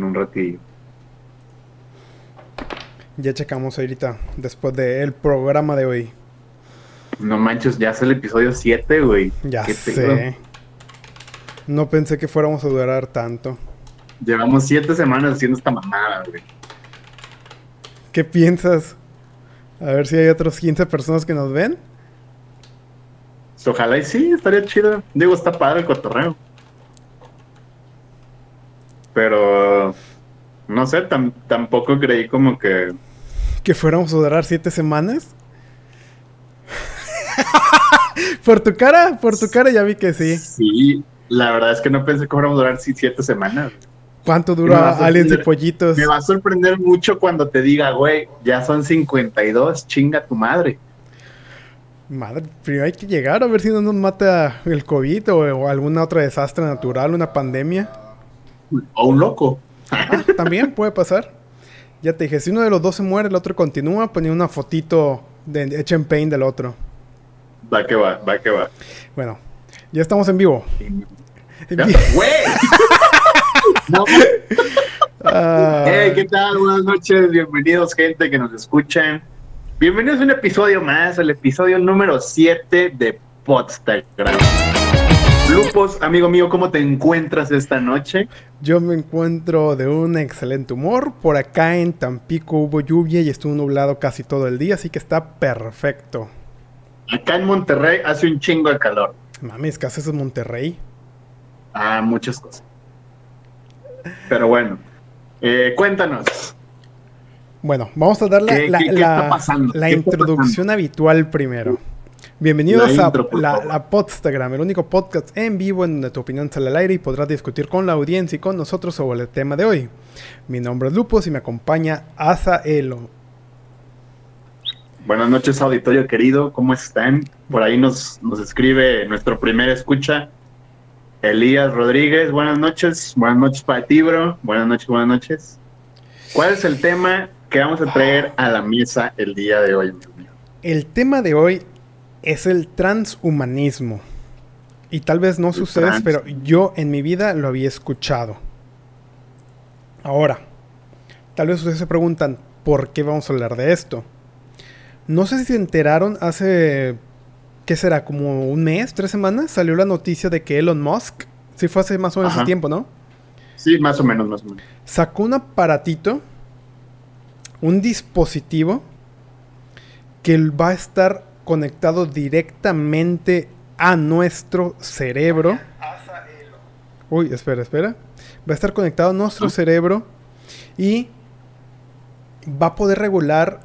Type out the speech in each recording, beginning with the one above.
en un ratillo. Ya checamos ahorita, después del programa de hoy. No manches, ya es el episodio 7, güey. Ya sé. No pensé que fuéramos a durar tanto. Llevamos 7 semanas haciendo esta mamada, güey. ¿Qué piensas? A ver si hay otros 15 personas que nos ven. Ojalá y sí, estaría chido. Digo, está padre el cotorreo. Pero no sé, tampoco creí como que. Que fuéramos a durar siete semanas. por tu cara, por tu cara ya vi que sí. Sí, la verdad es que no pensé que fuéramos a durar siete semanas. ¿Cuánto dura Aliens y Pollitos? Me va a sorprender mucho cuando te diga, güey, ya son 52, chinga tu madre. Madre, primero hay que llegar a ver si no nos mata el COVID o, alguna otra desastre natural, una pandemia. O un loco. Ah, también puede pasar. Ya te dije, si uno de los dos se muere, el otro continúa, ponía una fotito de, hecha en paint del otro. Va que va, va que va. Bueno, ya estamos en vivo. ¡Güey! Ah. Hey, ¿qué tal? Buenas noches, bienvenidos gente que nos escuchan. Bienvenidos a un episodio más, el episodio número 7 de Podstagram. Lupos, amigo mío, ¿cómo te encuentras esta noche? Yo me encuentro de un excelente humor. Por acá en Tampico hubo lluvia y estuvo nublado casi todo el día, así que está perfecto. Acá en Monterrey hace un chingo de calor. Mames, ¿qué haces en Monterrey? Ah, muchas cosas. Pero bueno, eh, cuéntanos. Bueno, vamos a dar la, introducción habitual primero. Bienvenidos a la, la, Podstagram, el único podcast en vivo en donde tu opinión sale al aire y podrás discutir con la audiencia y con nosotros sobre el tema de hoy. Mi nombre es Lupus y me acompaña Asa Elo. Buenas noches, auditorio querido, ¿cómo están? Por ahí nos, nos escribe nuestro primer escucha, Elías Rodríguez, buenas noches, buenas noches para ti, bro. Buenas noches, buenas noches. ¿Cuál es el tema que vamos a traer a la mesa el día de hoy, El tema de hoy es el transhumanismo. Y tal vez no sucede, pero yo en mi vida lo había escuchado. Ahora, tal vez ustedes se preguntan, ¿por qué vamos a hablar de esto? No sé si se enteraron hace ¿qué será? Como un mes, tres semanas, salió la noticia de que Elon Musk, sí fue hace más o menos tiempo, ¿no? Sí, más o menos, más o menos. Sacó un aparatito, un dispositivo que va a estar conectado directamente a nuestro cerebro. Uy, espera, espera. Va a estar conectado a nuestro cerebro y va a poder regular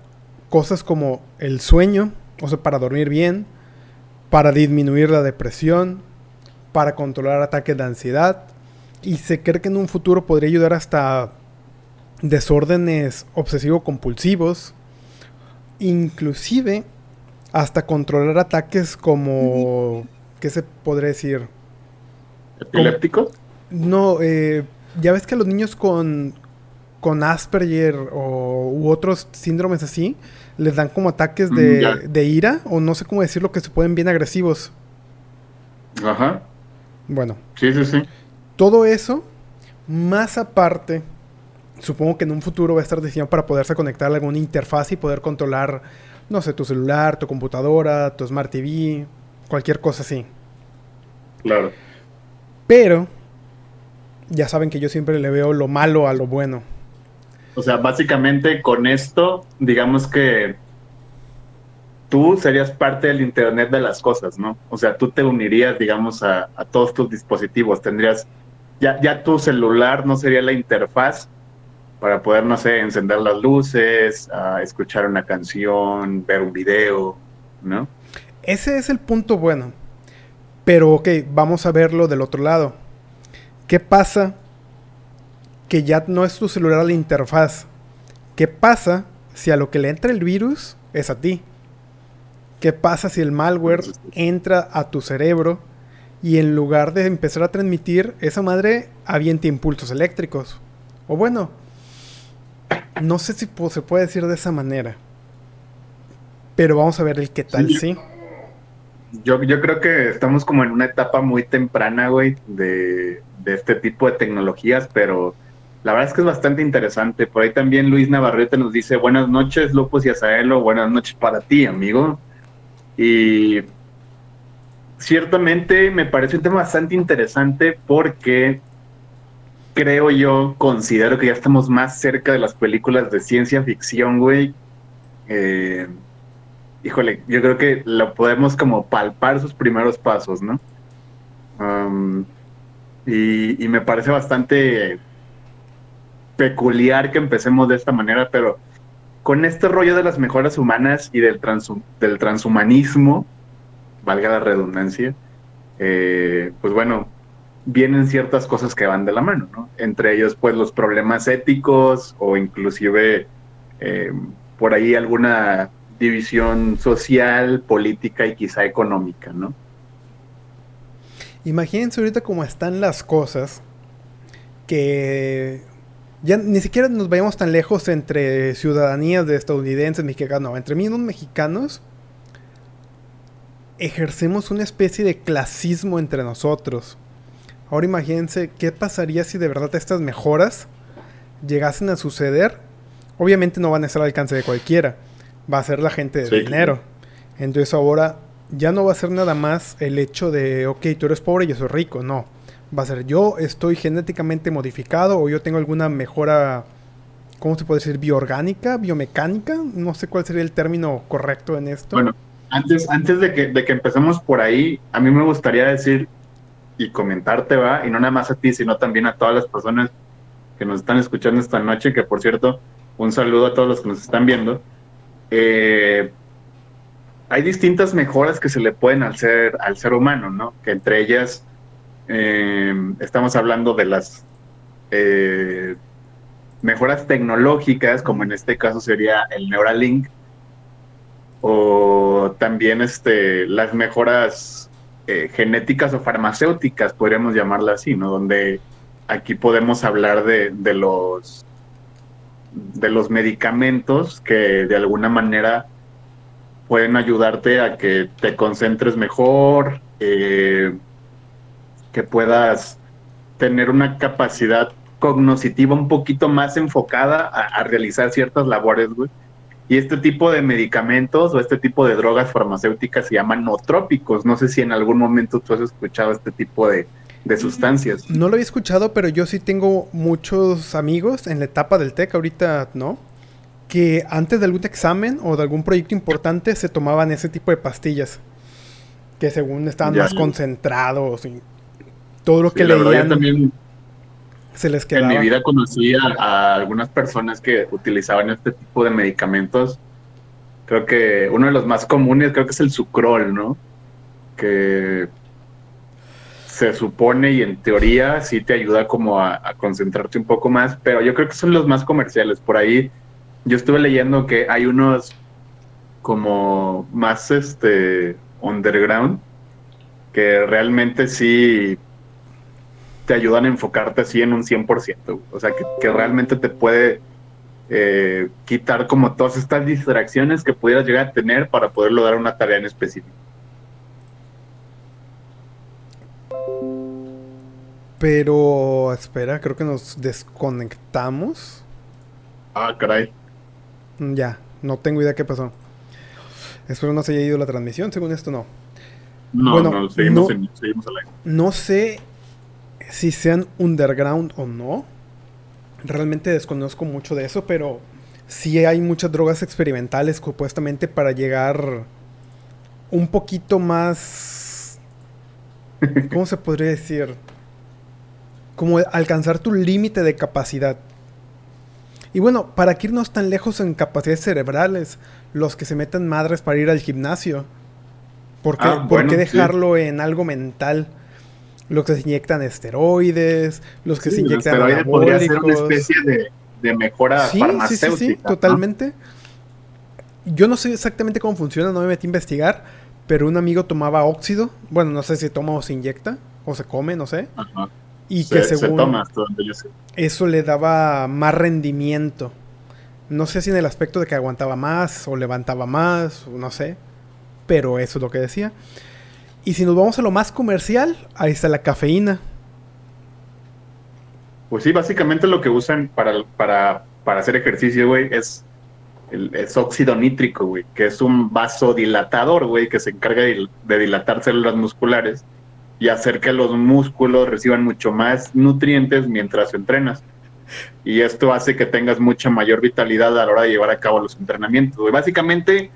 cosas como el sueño, o sea, para dormir bien, para disminuir la depresión, para controlar ataques de ansiedad y se cree que en un futuro podría ayudar hasta desórdenes obsesivo-compulsivos, inclusive hasta controlar ataques como, ¿qué se podría decir? ¿Epiléptico? No, eh, ya ves que a los niños con, con Asperger o, u otros síndromes así, les dan como ataques de, de, ira, o no sé cómo decirlo, que se pueden bien agresivos. Ajá. Bueno. Sí, sí, sí. Todo eso, más aparte, supongo que en un futuro va a estar diseñado para poderse conectar a alguna interfaz y poder controlar, no sé, tu celular, tu computadora, tu Smart TV, cualquier cosa así. Claro. Pero, ya saben que yo siempre le veo lo malo a lo bueno. O sea, básicamente con esto, digamos que tú serías parte del Internet de las cosas, ¿no? O sea, tú te unirías, digamos, a, todos tus dispositivos. Tendrías, ya, ya tu celular no sería la interfaz para poder, no sé, encender las luces, escuchar una canción, ver un video, ¿no? Ese es el punto bueno. Pero, ok, vamos a verlo del otro lado. ¿Qué pasa que ya no es tu celular la interfaz. ¿Qué pasa si a lo que le entra el virus es a ti? ¿Qué pasa si el malware entra a tu cerebro y en lugar de empezar a transmitir, esa madre avienta impulsos eléctricos? O bueno, no sé si se puede decir de esa manera. Pero vamos a ver el qué tal, ¿sí? Yo, yo creo que estamos como en una etapa muy temprana, güey, de, de este tipo de tecnologías, pero la verdad es que es bastante interesante. Por ahí también Luis Navarrete nos dice, buenas noches, Lupus y Azaelo, buenas noches para ti, amigo. Y ciertamente me parece un tema bastante interesante porque creo yo, considero que ya estamos más cerca de las películas de ciencia ficción, güey. Eh, híjole, yo creo que lo podemos como palpar sus primeros pasos, ¿no? Y, me parece bastante peculiar que empecemos de esta manera, pero con este rollo de las mejoras humanas y del, del transhumanismo, valga la redundancia, eh, pues bueno, vienen ciertas cosas que van de la mano, ¿no? Entre ellos, pues, los problemas éticos o inclusive eh, por ahí alguna división social, política y quizá económica, ¿no? Imagínense ahorita cómo están las cosas que ya ni siquiera nos vayamos tan lejos entre ciudadanías de estadounidenses, mexicanos, no, entre mismos mexicanos ejercemos una especie de clasismo entre nosotros. Ahora imagínense qué pasaría si de verdad estas mejoras llegasen a suceder. Obviamente no van a estar al alcance de cualquiera. Va a ser la gente de dinero. Entonces ahora ya no va a ser nada más el hecho de, ok, tú eres pobre y yo soy rico. No. Va a ser yo estoy genéticamente modificado o yo tengo alguna mejora, ¿cómo se puede decir? Bioorgánica, biomecánica. No sé cuál sería el término correcto en esto. Bueno, antes, antes de, que, de que empecemos por ahí, a mí me gustaría decir y comentarte, va, y no nada más a ti, sino también a todas las personas que nos están escuchando esta noche, que por cierto, un saludo a todos los que nos están viendo. Eh, hay distintas mejoras que se le pueden hacer al ser humano, ¿no? Que entre ellas eh, estamos hablando de las eh, mejoras tecnológicas, como en este caso sería el Neuralink, o también este, las mejoras eh, genéticas o farmacéuticas, podríamos llamarla así, ¿no? Donde aquí podemos hablar de, los de los medicamentos que de alguna manera pueden ayudarte a que te concentres mejor, eh, que puedas tener una capacidad cognoscitiva un poquito más enfocada a, a realizar ciertas labores, güey y este tipo de medicamentos o este tipo de drogas farmacéuticas se llaman nootrópicos. No sé si en algún momento tú has escuchado este tipo de, sustancias. No lo había escuchado, pero yo sí tengo muchos amigos en la etapa del TEC, ahorita no, que antes de algún examen o de algún proyecto importante se tomaban ese tipo de pastillas. Que según estaban más concentrados y todo lo que leían. también se les En mi vida conocí a, algunas personas que utilizaban este tipo de medicamentos. Creo que uno de los más comunes creo que es el sucrol, ¿no? Que se supone y en teoría sí te ayuda como a, concentrarte un poco más, pero yo creo que son los más comerciales. Por ahí yo estuve leyendo que hay unos como más este underground que realmente sí te ayudan a enfocarte así en un 100%. O sea, que, realmente te puede eh, quitar como todas estas distracciones que pudieras llegar a tener para poder lograr una tarea en específico. Pero, espera, creo que nos desconectamos. Ah, caray. Ya, no tengo idea qué pasó. Espero no se haya ido la transmisión, según esto no. No, no, seguimos, seguimos al aire. No sé si sean underground o no. Realmente desconozco mucho de eso, pero sí hay muchas drogas experimentales supuestamente para llegar un poquito más... ¿Cómo se podría decir? Como alcanzar tu límite de capacidad. Y bueno, para que irnos tan lejos en capacidades cerebrales, los que se meten madres para ir al gimnasio. ¿Por qué, ah, dejarlo en algo mental? Los que se inyectan esteroides, los que se inyectan anabólicos. podría ser una especie de, mejora farmacéutica. Sí, sí, totalmente. Yo no sé exactamente cómo funciona, no me metí a investigar, pero un amigo tomaba óxido, bueno, no sé si toma o se inyecta, o se come, no sé. Ajá. Y que según toma, yo sé. eso le daba más rendimiento. No sé si en el aspecto de que aguantaba más o levantaba más, no sé, pero eso es lo que decía. Y si nos vamos a lo más comercial, ahí está la cafeína. Pues sí, básicamente lo que usan para, para, para hacer ejercicio, güey, es, el, es óxido nítrico, güey, que es un vasodilatador, güey, que se encarga de, de dilatar células musculares y hacer que los músculos reciban mucho más nutrientes mientras entrenas. Y esto hace que tengas mucha mayor vitalidad a la hora de llevar a cabo los entrenamientos. Güey. Básicamente,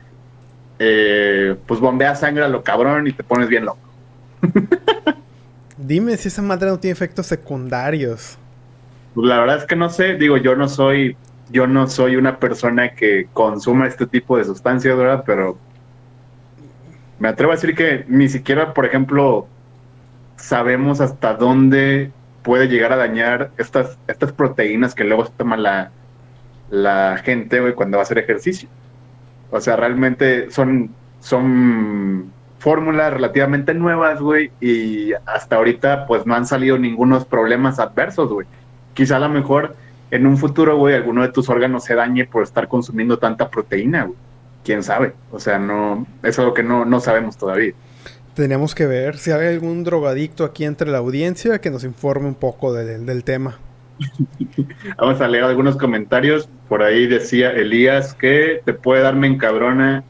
eh, pues bombea sangre a lo cabrón y te pones bien loco. Dime si esa madre no tiene efectos secundarios. Pues la verdad es que no sé, digo, yo no soy, yo no soy una persona que consuma este tipo de sustancias, ¿verdad? Pero me atrevo a decir que ni siquiera, por ejemplo, sabemos hasta dónde puede llegar a dañar estas, estas proteínas que luego se toma la, la gente, güey, cuando va a hacer ejercicio. O sea, realmente son, son fórmulas relativamente nuevas, güey, y hasta ahorita pues no han salido ningunos problemas adversos, güey. Quizá a lo mejor en un futuro, güey, alguno de tus órganos se dañe por estar consumiendo tanta proteína, güey. Quién sabe. O sea, no, eso es lo que no, no sabemos todavía. Tenemos que ver si hay algún drogadicto aquí entre la audiencia que nos informe un poco de, del tema. Vamos a leer algunos comentarios. Por ahí decía Elías que te puede dar me encabrona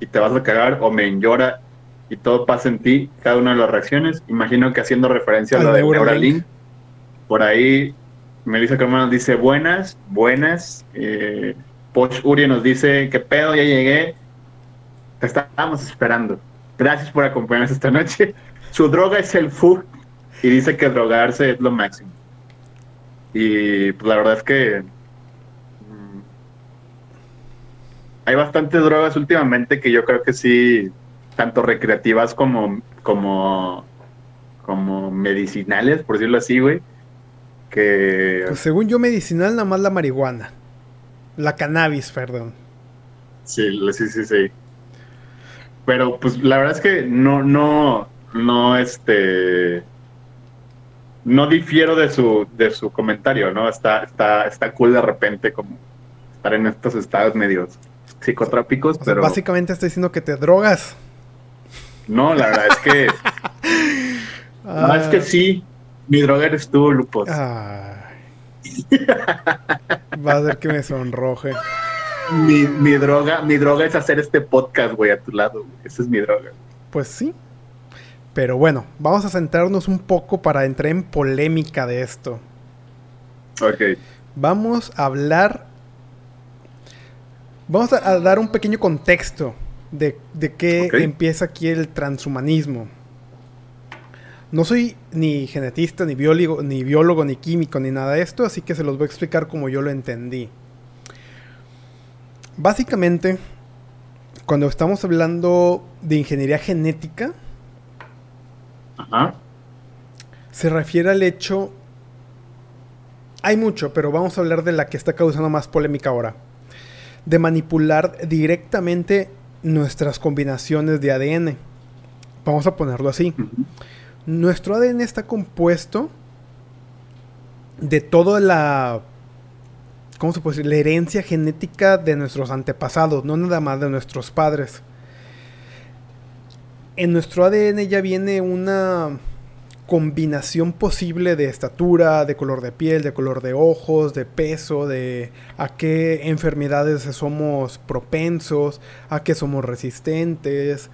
y te vas a cagar o me llora y todo pasa en ti, cada una de las reacciones. Imagino que haciendo referencia a lo de Neuralink. Por ahí Melissa Carmen nos dice buenas, buenas. Eh, Poch Uri nos dice, ¿qué pedo? Ya llegué. Te estábamos esperando. Gracias por acompañarnos esta noche. Su droga es el food y dice que drogarse es lo máximo. Y pues la verdad es que mm, hay bastantes drogas últimamente que yo creo que sí, tanto recreativas como, como, como medicinales, por decirlo así, güey. Que... Pues según yo, medicinal nada más la marihuana. La cannabis, perdón. Sí, sí, sí, sí. Pero pues la verdad es que no, no, no, este, no difiero de su, de su comentario, ¿no? Está, está, está cool de repente como estar en estos estados medios psicotrópicos, pero... básicamente está diciendo que te drogas. No, la verdad es que... no, es que sí, mi droga eres tú, Lupos. Va a ser que me sonroje mi, mi, droga, mi droga es hacer este podcast, güey, a tu lado. Esa es mi droga. Pues sí. Pero bueno, vamos a centrarnos un poco para entrar en polémica de esto. Ok. Vamos a hablar. Vamos a, dar un pequeño contexto de, de qué empieza aquí el transhumanismo. No soy ni genetista, ni biólogo, ni biólogo, ni químico, ni nada de esto, así que se los voy a explicar como yo lo entendí. Básicamente, cuando estamos hablando de ingeniería genética, se refiere al hecho... Hay mucho, pero vamos a hablar de la que está causando más polémica ahora. De manipular directamente nuestras combinaciones de ADN. Vamos a ponerlo así. Nuestro ADN está compuesto de toda la ¿cómo se puede decir? La herencia genética de nuestros antepasados, no nada más de nuestros padres. En nuestro ADN ya viene una combinación posible de estatura, de color de piel, de color de ojos, de peso, de a qué enfermedades somos propensos, a qué somos resistentes,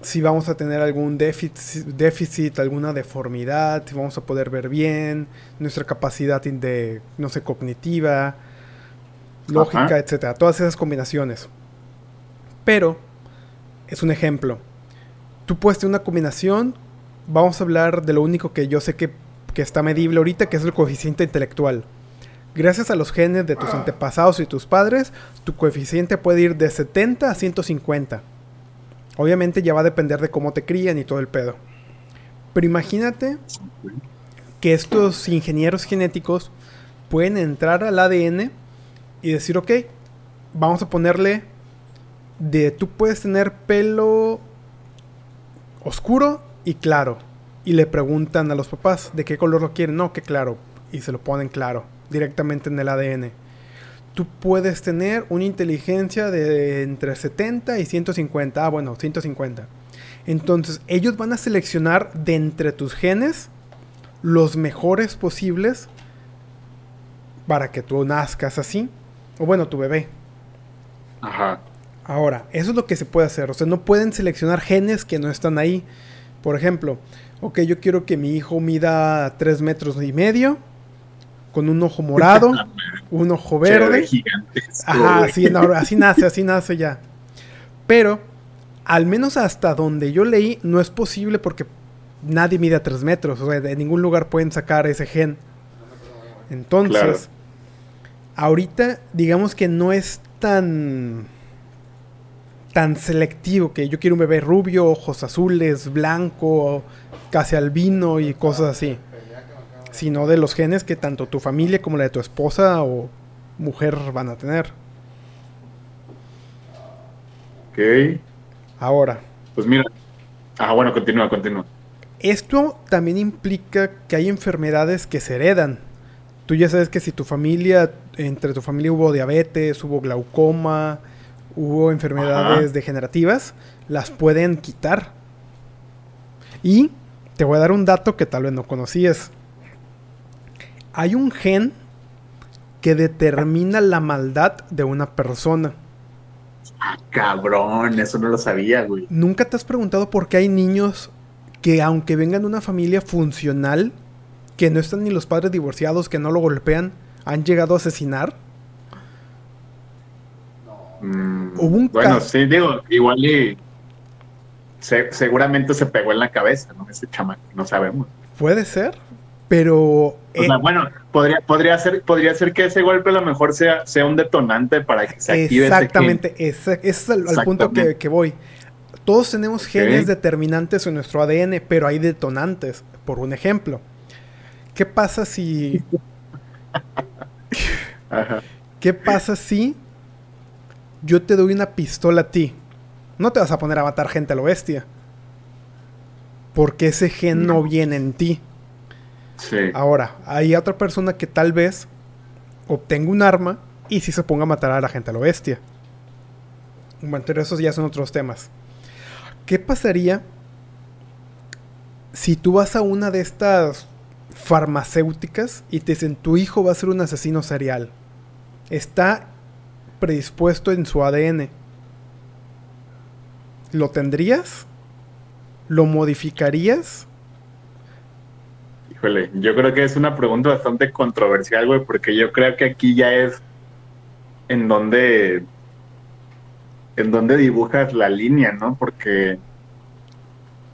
si vamos a tener algún déficit, déficit, alguna deformidad, si vamos a poder ver bien, nuestra capacidad de, no sé, cognitiva, lógica, etcétera, todas esas combinaciones. Pero es un ejemplo. Tú puedes tener una combinación, vamos a hablar de lo único que yo sé que, que está medible ahorita, que es el coeficiente intelectual. Gracias a los genes de tus ah. antepasados y tus padres, tu coeficiente puede ir de 70 a 150 Obviamente ya va a depender de cómo te crían y todo el pedo. Pero imagínate que estos ingenieros genéticos pueden entrar al ADN y decir, ok, vamos a ponerle de tú puedes tener pelo oscuro y claro. Y le preguntan a los papás de qué color lo quieren. No, que claro. Y se lo ponen claro, directamente en el ADN tú puedes tener una inteligencia de entre 70 y 150. Ah, bueno, 150. Entonces, ellos van a seleccionar de entre tus genes los mejores posibles para que tú nazcas así. O bueno, tu bebé. Ajá. Ahora, eso es lo que se puede hacer. O sea, no pueden seleccionar genes que no están ahí. Por ejemplo, ok, yo quiero que mi hijo mida 3 metros y medio, con un ojo morado, un ojo verde. Ajá, así, así nace, así nace ya. Pero, al menos hasta donde yo leí, no es posible porque nadie mide a 3 metros. O sea, de ningún lugar pueden sacar ese gen. Entonces, ahorita, digamos que no es tan tan selectivo que yo quiero un bebé rubio, ojos azules, blanco, casi albino y cosas así. Sino de los genes que tanto tu familia como la de tu esposa o mujer van a tener. Ok. Ahora. Pues mira. Ah, bueno, continúa, continúa. Esto también implica que hay enfermedades que se heredan. Tú ya sabes que si tu familia, entre tu familia hubo diabetes, hubo glaucoma, hubo enfermedades degenerativas, las pueden quitar. Y te voy a dar un dato que tal vez no conocías. Hay un gen que determina la maldad de una persona. Ah, cabrón, eso no lo sabía, güey. ¿Nunca te has preguntado por qué hay niños que aunque vengan de una familia funcional, que no están ni los padres divorciados, que no lo golpean, han llegado a asesinar? Mm, bueno, sí, digo, igual y seguramente se pegó en la cabeza, ¿no? Ese chamaco, no sabemos. Puede ser, pero... Eh, bueno, podría, podría, ser, podría ser que ese golpe a lo mejor sea, sea un detonante para que se active Exactamente, ese, ese es el, punto que, voy. Todos tenemos genes determinantes en nuestro ADN, pero hay detonantes. Por un ejemplo, ¿qué pasa si... ¿Qué pasa si yo te doy una pistola a ti, no te vas a poner a matar gente a lo bestia. Porque ese gen no, viene en ti. Sí. Ahora, hay otra persona que tal vez obtenga un arma y si se ponga a matar a la gente a lo bestia. Bueno, pero esos ya son otros temas. ¿Qué pasaría si tú vas a una de estas farmacéuticas y te dicen tu hijo va a ser un asesino serial? Está predispuesto en su ADN. ¿Lo tendrías? ¿Lo modificarías? Híjole, yo creo que es una pregunta bastante controversial, güey, porque yo creo que aquí ya es en donde en donde dibujas la línea, ¿no? Porque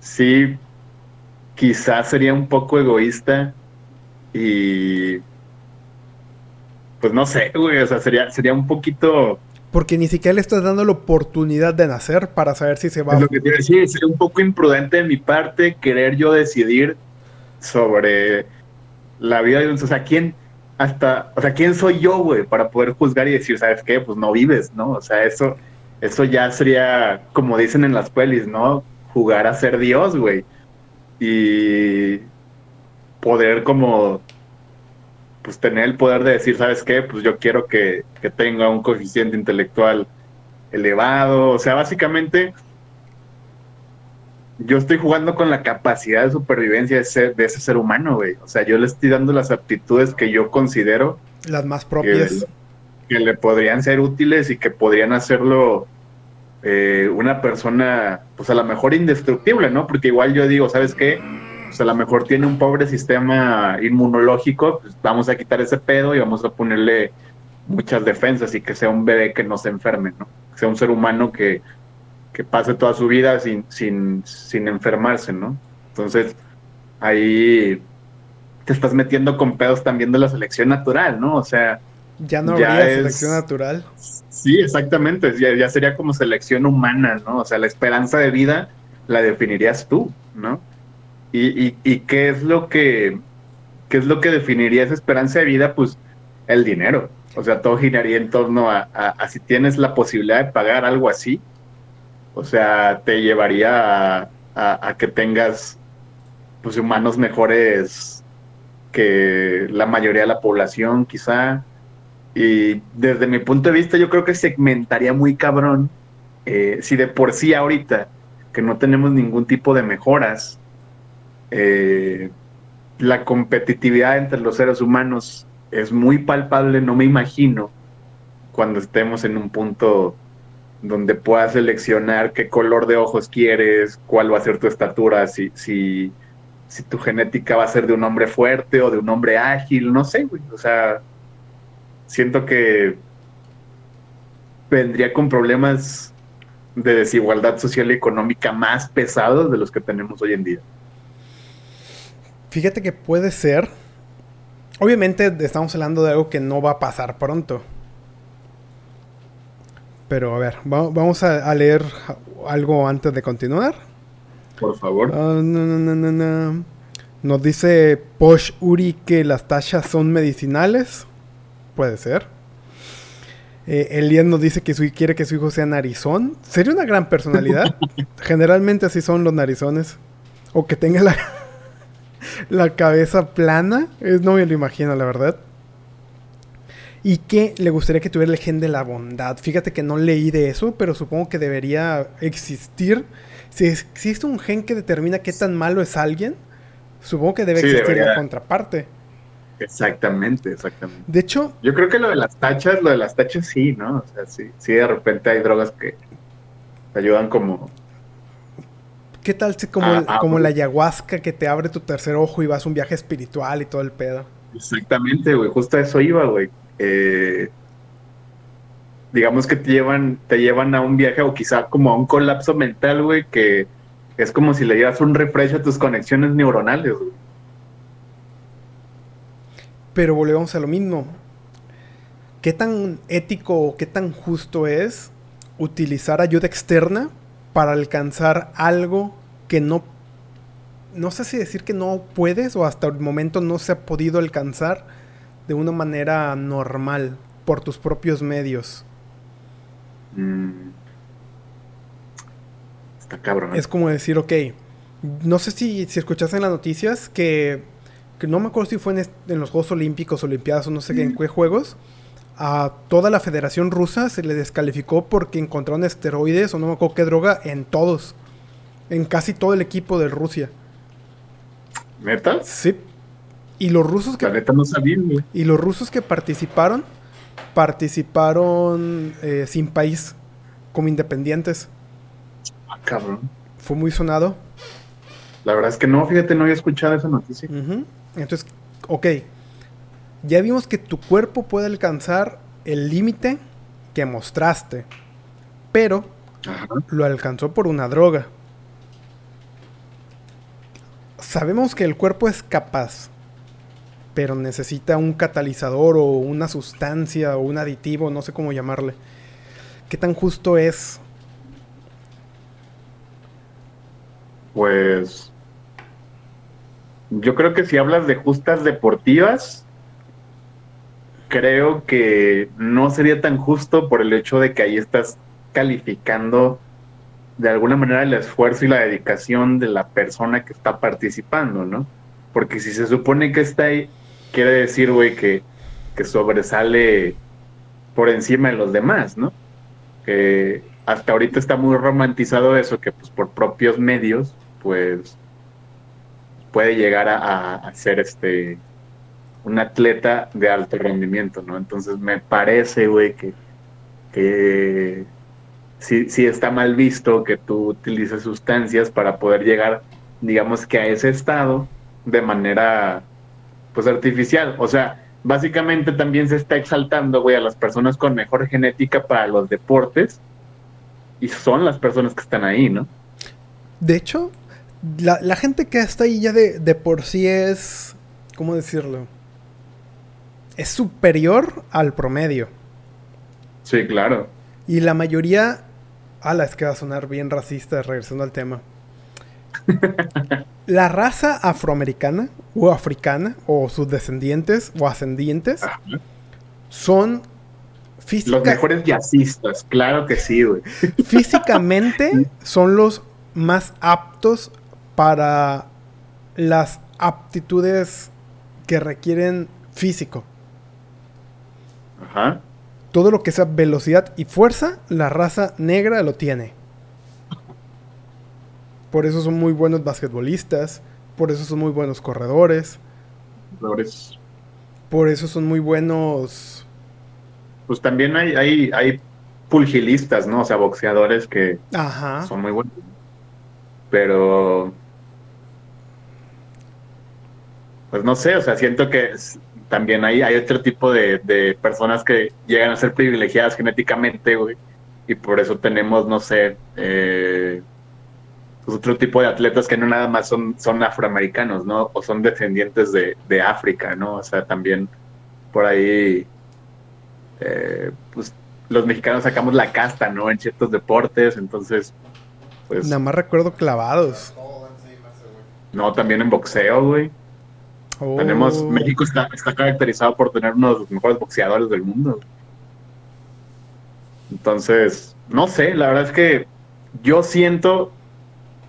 sí, quizás sería un poco egoísta y pues no sé, güey, o sea, sería, sería un poquito... Porque ni siquiera le estás dando la oportunidad de nacer para saber si se va... a... lo que te decir, sería un poco imprudente de mi parte querer yo decidir sobre la vida de un... O sea, ¿quién hasta... O sea, ¿quién soy yo, güey, para poder juzgar y decir, ¿sabes qué? Pues no vives, ¿no? O sea, eso, eso ya sería, como dicen en las pelis, ¿no? Jugar a ser Dios, güey. Y poder como pues tener el poder de decir, ¿sabes qué? Pues yo quiero que, tenga un coeficiente intelectual elevado. O sea, básicamente yo estoy jugando con la capacidad de supervivencia de ese, de ese ser humano, güey. O sea, yo le estoy dando las aptitudes que yo considero. Las más propias. Que, le podrían ser útiles y que podrían hacerlo eh, una persona, pues a lo mejor indestructible, ¿no? Porque igual yo digo, ¿sabes qué? Pues a lo mejor tiene un pobre sistema inmunológico, pues vamos a quitar ese pedo y vamos a ponerle muchas defensas y que sea un bebé que no se enferme, ¿no? Que sea un ser humano que, que pase toda su vida sin, sin, sin enfermarse, ¿no? Entonces, ahí te estás metiendo con pedos también de la selección natural, ¿no? O sea... Ya no habría selección natural. Sí, exactamente, ya, ya sería como selección humana, ¿no? O sea, la esperanza de vida la definirías tú, ¿no? ¿Y, y, qué es lo que qué es lo que definiría esa esperanza de vida? Pues el dinero. O sea, todo giraría en torno a, si tienes la posibilidad de pagar algo así. O sea, te llevaría a, que tengas pues humanos mejores que la mayoría de la población, quizá. Y desde mi punto de vista, yo creo que segmentaría muy cabrón. Eh, si de por sí ahorita que no tenemos ningún tipo de mejoras eh, la competitividad entre los seres humanos es muy palpable, no me imagino cuando estemos en un punto donde puedas seleccionar qué color de ojos quieres, cuál va a ser tu estatura, si, si, si tu genética va a ser de un hombre fuerte o de un hombre ágil, no sé, güey. O sea, siento que vendría con problemas de desigualdad social y económica más pesados de los que tenemos hoy en día. Fíjate que puede ser. Obviamente estamos hablando de algo que no va a pasar pronto. Pero a ver, vamos a, leer algo antes de continuar. Por favor. Ah, Nos dice Posh Uri que las tachas son medicinales. Puede ser. Eh, Elian nos dice que su, quiere que su hijo sea narizón. Sería una gran personalidad. Generalmente así son los narizones. O que tenga la, la cabeza plana. Es, no me lo imagino, la verdad. Y que le gustaría que tuviera el gen de la bondad. Fíjate que no leí de eso, pero supongo que debería existir. Si existe un gen que determina qué tan malo es alguien, supongo que debe existir la contraparte. Exactamente, exactamente. De hecho, yo creo que lo de las tachas, lo de las tachas sí, ¿no? O sea, sí, sí de repente hay drogas que ayudan como ¿Qué tal si como, ah, ah, como la ayahuasca que te abre tu tercer ojo y vas a un viaje espiritual y todo el pedo? Exactamente, güey, justo a eso iba, güey. Eh, digamos que te llevan, te llevan a un viaje o quizá como a un colapso mental, güey, que es como si le dieras un refresh a tus conexiones neuronales, güey. Pero volvemos a lo mismo. ¿Qué tan ético o qué tan justo es utilizar ayuda externa para alcanzar algo que no... No sé si decir que no puedes o hasta el momento no se ha podido alcanzar de una manera normal por tus propios medios. Mm. Está cabrón. Es como decir, ok, no sé si, si escuchaste en las noticias que que no me acuerdo si fue en, los Juegos Olímpicos, Olimpiadas o no sé qué, en qué juegos, a toda la Federación Rusa se le descalificó porque encontraron esteroides o no me acuerdo qué droga en todos, en casi todo el equipo de Rusia. ¿Neta? Sí. Y los rusos que... La neta no sabían, Y los rusos que participaron, participaron eh, sin país, como independientes. Ah, cabrón. Fue muy sonado. La verdad es que no, fíjate, no había escuchado esa noticia. Entonces, ok, ya vimos que tu cuerpo puede alcanzar el límite que mostraste, pero lo alcanzó por una droga. Sabemos que el cuerpo es capaz, pero necesita un catalizador o una sustancia o un aditivo, no sé cómo llamarle. ¿Qué tan justo es? Pues yo creo que si hablas de justas deportivas, creo que no sería tan justo por el hecho de que ahí estás calificando de alguna manera el esfuerzo y la dedicación de la persona que está participando, ¿no? Porque si se supone que está ahí, quiere decir, güey, que, que sobresale por encima de los demás, ¿no? Que hasta ahorita está muy romantizado eso, que pues por propios medios, pues puede llegar a, ser este un atleta de alto rendimiento, ¿no? Entonces me parece, güey, que, que sí, está mal visto que tú utilices sustancias para poder llegar, digamos que a ese estado de manera, pues, artificial. O sea, básicamente también se está exaltando, güey, a las personas con mejor genética para los deportes y son las personas que están ahí, ¿no? De hecho, la, gente que está ahí ya de, de, por sí es, ¿cómo decirlo? Es superior al promedio. Sí, claro. Y la mayoría, ala, es que va a sonar bien racista regresando al tema. la raza afroamericana o africana o sus descendientes o ascendientes son físicamente... Los mejores jazzistas, claro que sí, güey. Físicamente son los más aptos para las aptitudes que requieren físico. Ajá. Todo lo que sea velocidad y fuerza, la raza negra lo tiene. Por eso son muy buenos basquetbolistas, por eso son muy buenos corredores. Por eso son muy buenos. Pues también hay, hay, hay pulgilistas, ¿no? O sea, boxeadores que Ajá. son muy buenos. Pero. Pues no sé, o sea, siento que también hay, hay otro tipo de, de personas que llegan a ser privilegiadas genéticamente, güey. Y por eso tenemos, no sé, eh, pues otro tipo de atletas que no nada más son, son afroamericanos, ¿no? O son descendientes de, de África, ¿no? O sea, también por ahí, eh, pues los mexicanos sacamos la casta, ¿no? En ciertos deportes, entonces, pues, Nada más recuerdo clavados. no, también en boxeo, güey. Oh. Tenemos, México está, está caracterizado por tener uno de los mejores boxeadores del mundo. Entonces, no sé, la verdad es que yo siento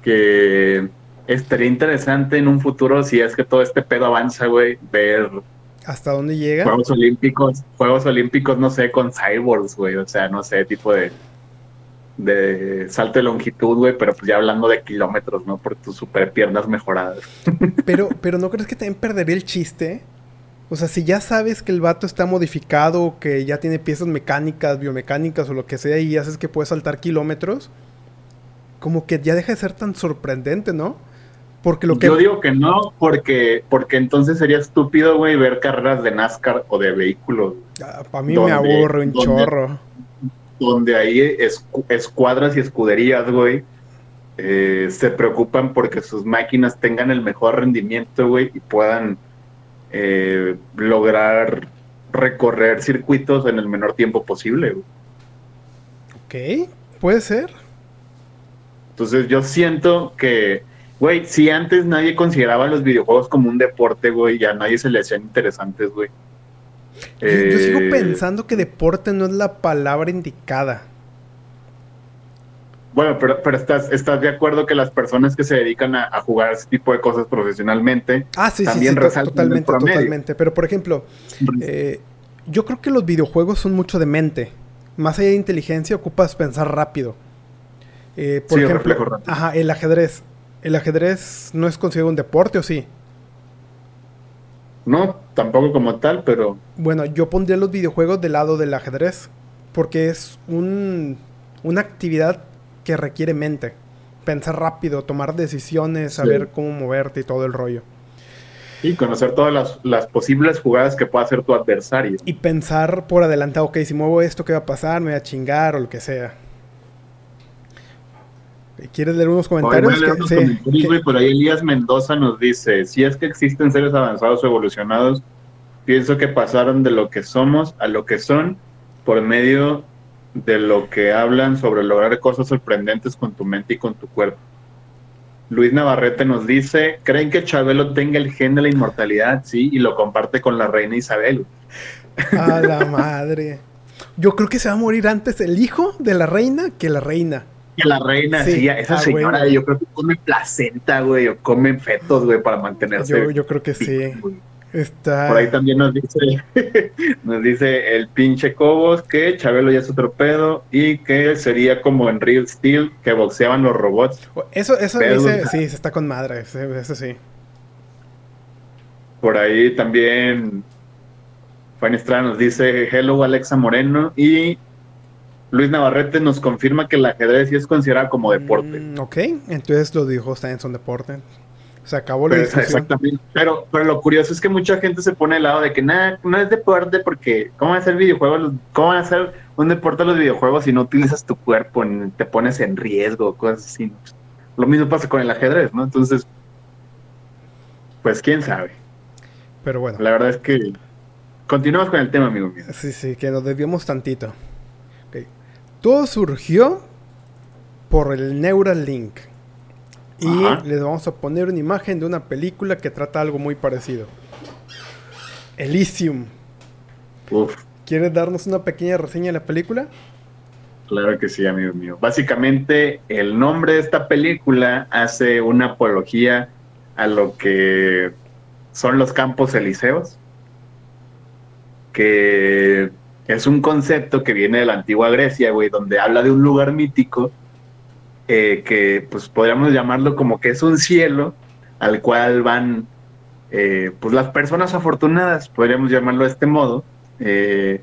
que estaría interesante en un futuro, si es que todo este pedo avanza, güey, ver ¿Hasta dónde llega? Juegos Olímpicos, Juegos Olímpicos, no sé, con cyborgs, güey, o sea, no sé, tipo de de salto de longitud, güey, pero pues ya hablando de kilómetros, ¿no? Por tus super piernas mejoradas. Pero, pero ¿no crees que también perdería el chiste? O sea, si ya sabes que el vato está modificado, que ya tiene piezas mecánicas, biomecánicas o lo que sea, y haces que puede saltar kilómetros, como que ya deja de ser tan sorprendente, ¿no? Porque lo que... Yo digo que no, porque, porque entonces sería estúpido, güey, ver carreras de NASCAR o de vehículos, a mí me aburre un chorro. Donde ahí escu- escuadras y escuderías, güey, eh, se preocupan porque sus máquinas tengan el mejor rendimiento, güey, y puedan eh, lograr recorrer circuitos en el menor tiempo posible, güey. Ok, puede ser. Entonces yo siento que, güey, si antes nadie consideraba los videojuegos como un deporte, güey, ya a nadie se le hacían interesantes, güey. Yo, yo sigo Eh, pensando que deporte no es la palabra indicada. Bueno, pero, pero estás, estás de acuerdo que las personas que se dedican a, a jugar ese tipo de cosas profesionalmente Ah, sí, sí, también sí, el totalmente, totalmente. Pero por ejemplo, eh, yo creo que los videojuegos son mucho de mente. Más allá de inteligencia, ocupas pensar rápido. Eh, por Sí, ejemplo, rápido. ajá, el ajedrez. ¿El ajedrez no es considerado un deporte o sí? No, tampoco como tal, pero Bueno, yo pondría los videojuegos del lado del ajedrez. Porque es un, una actividad que requiere mente. Pensar rápido, tomar decisiones, saber cómo moverte y todo el rollo. sí, conocer todas las, las posibles jugadas que pueda hacer tu adversario. Y pensar por adelantado, ok, si muevo esto, ¿qué va a pasar? Me voy a chingar o lo que sea. ¿Quieres leer unos comentarios? Que- unos sí, comentarios, que- por ahí Elías Mendoza nos dice, si es que existen seres avanzados o evolucionados, pienso que pasaron de lo que somos a lo que son por medio de lo que hablan sobre lograr cosas sorprendentes con tu mente y con tu cuerpo. Luis Navarrete nos dice, ¿creen que Chabelo tenga el gen de la inmortalidad? Sí, y lo comparte con la reina Isabel. A la madre. Yo creo que se va a morir antes el hijo de la reina que la reina. Que la reina, Sí, esa ah, señora, güey. yo creo que come placenta, güey, o come fetos, güey, para mantenerse. Yo, yo creo que sí. güey. Está. Por ahí también nos dice, nos dice el pinche Cobos que Chabelo ya es otro pedo y que sería como en Real Steel que boxeaban los robots. Eso, eso Pero- dice, sí, se está con madre. Eso sí. Por ahí también Estrada nos dice hello Alexa Moreno y Luis Navarrete nos confirma que el ajedrez sí es considerado como deporte. Mm, ok, entonces los videojuegos también son deporte. Se acabó la Pero, discusión. exactamente. Pero, pero lo curioso es que mucha gente se pone al lado de que nada, no es deporte porque ¿cómo van a ser videojuegos? ¿Cómo van a ser un deporte los videojuegos si no utilizas tu cuerpo, ni te pones en riesgo, cosas así? Lo mismo pasa con el ajedrez, ¿no? Entonces, pues quién sabe. Pero bueno. La verdad es que continuamos con el tema, amigo mío. Sí, sí, que nos desviamos tantito. Todo surgió por el Neuralink. Y Ajá. les vamos a poner una imagen de una película que trata algo muy parecido. Elysium. Uf, ¿Quieres darnos una pequeña reseña de la película? claro que sí, amigo mío. Básicamente, el nombre de esta película hace una apología a lo que son los campos elíseos, que es un concepto que viene de la antigua Grecia, güey, donde habla de un lugar mítico eh, que, pues, podríamos llamarlo como que es un cielo al cual van eh, pues las personas afortunadas, podríamos llamarlo de este modo, eh,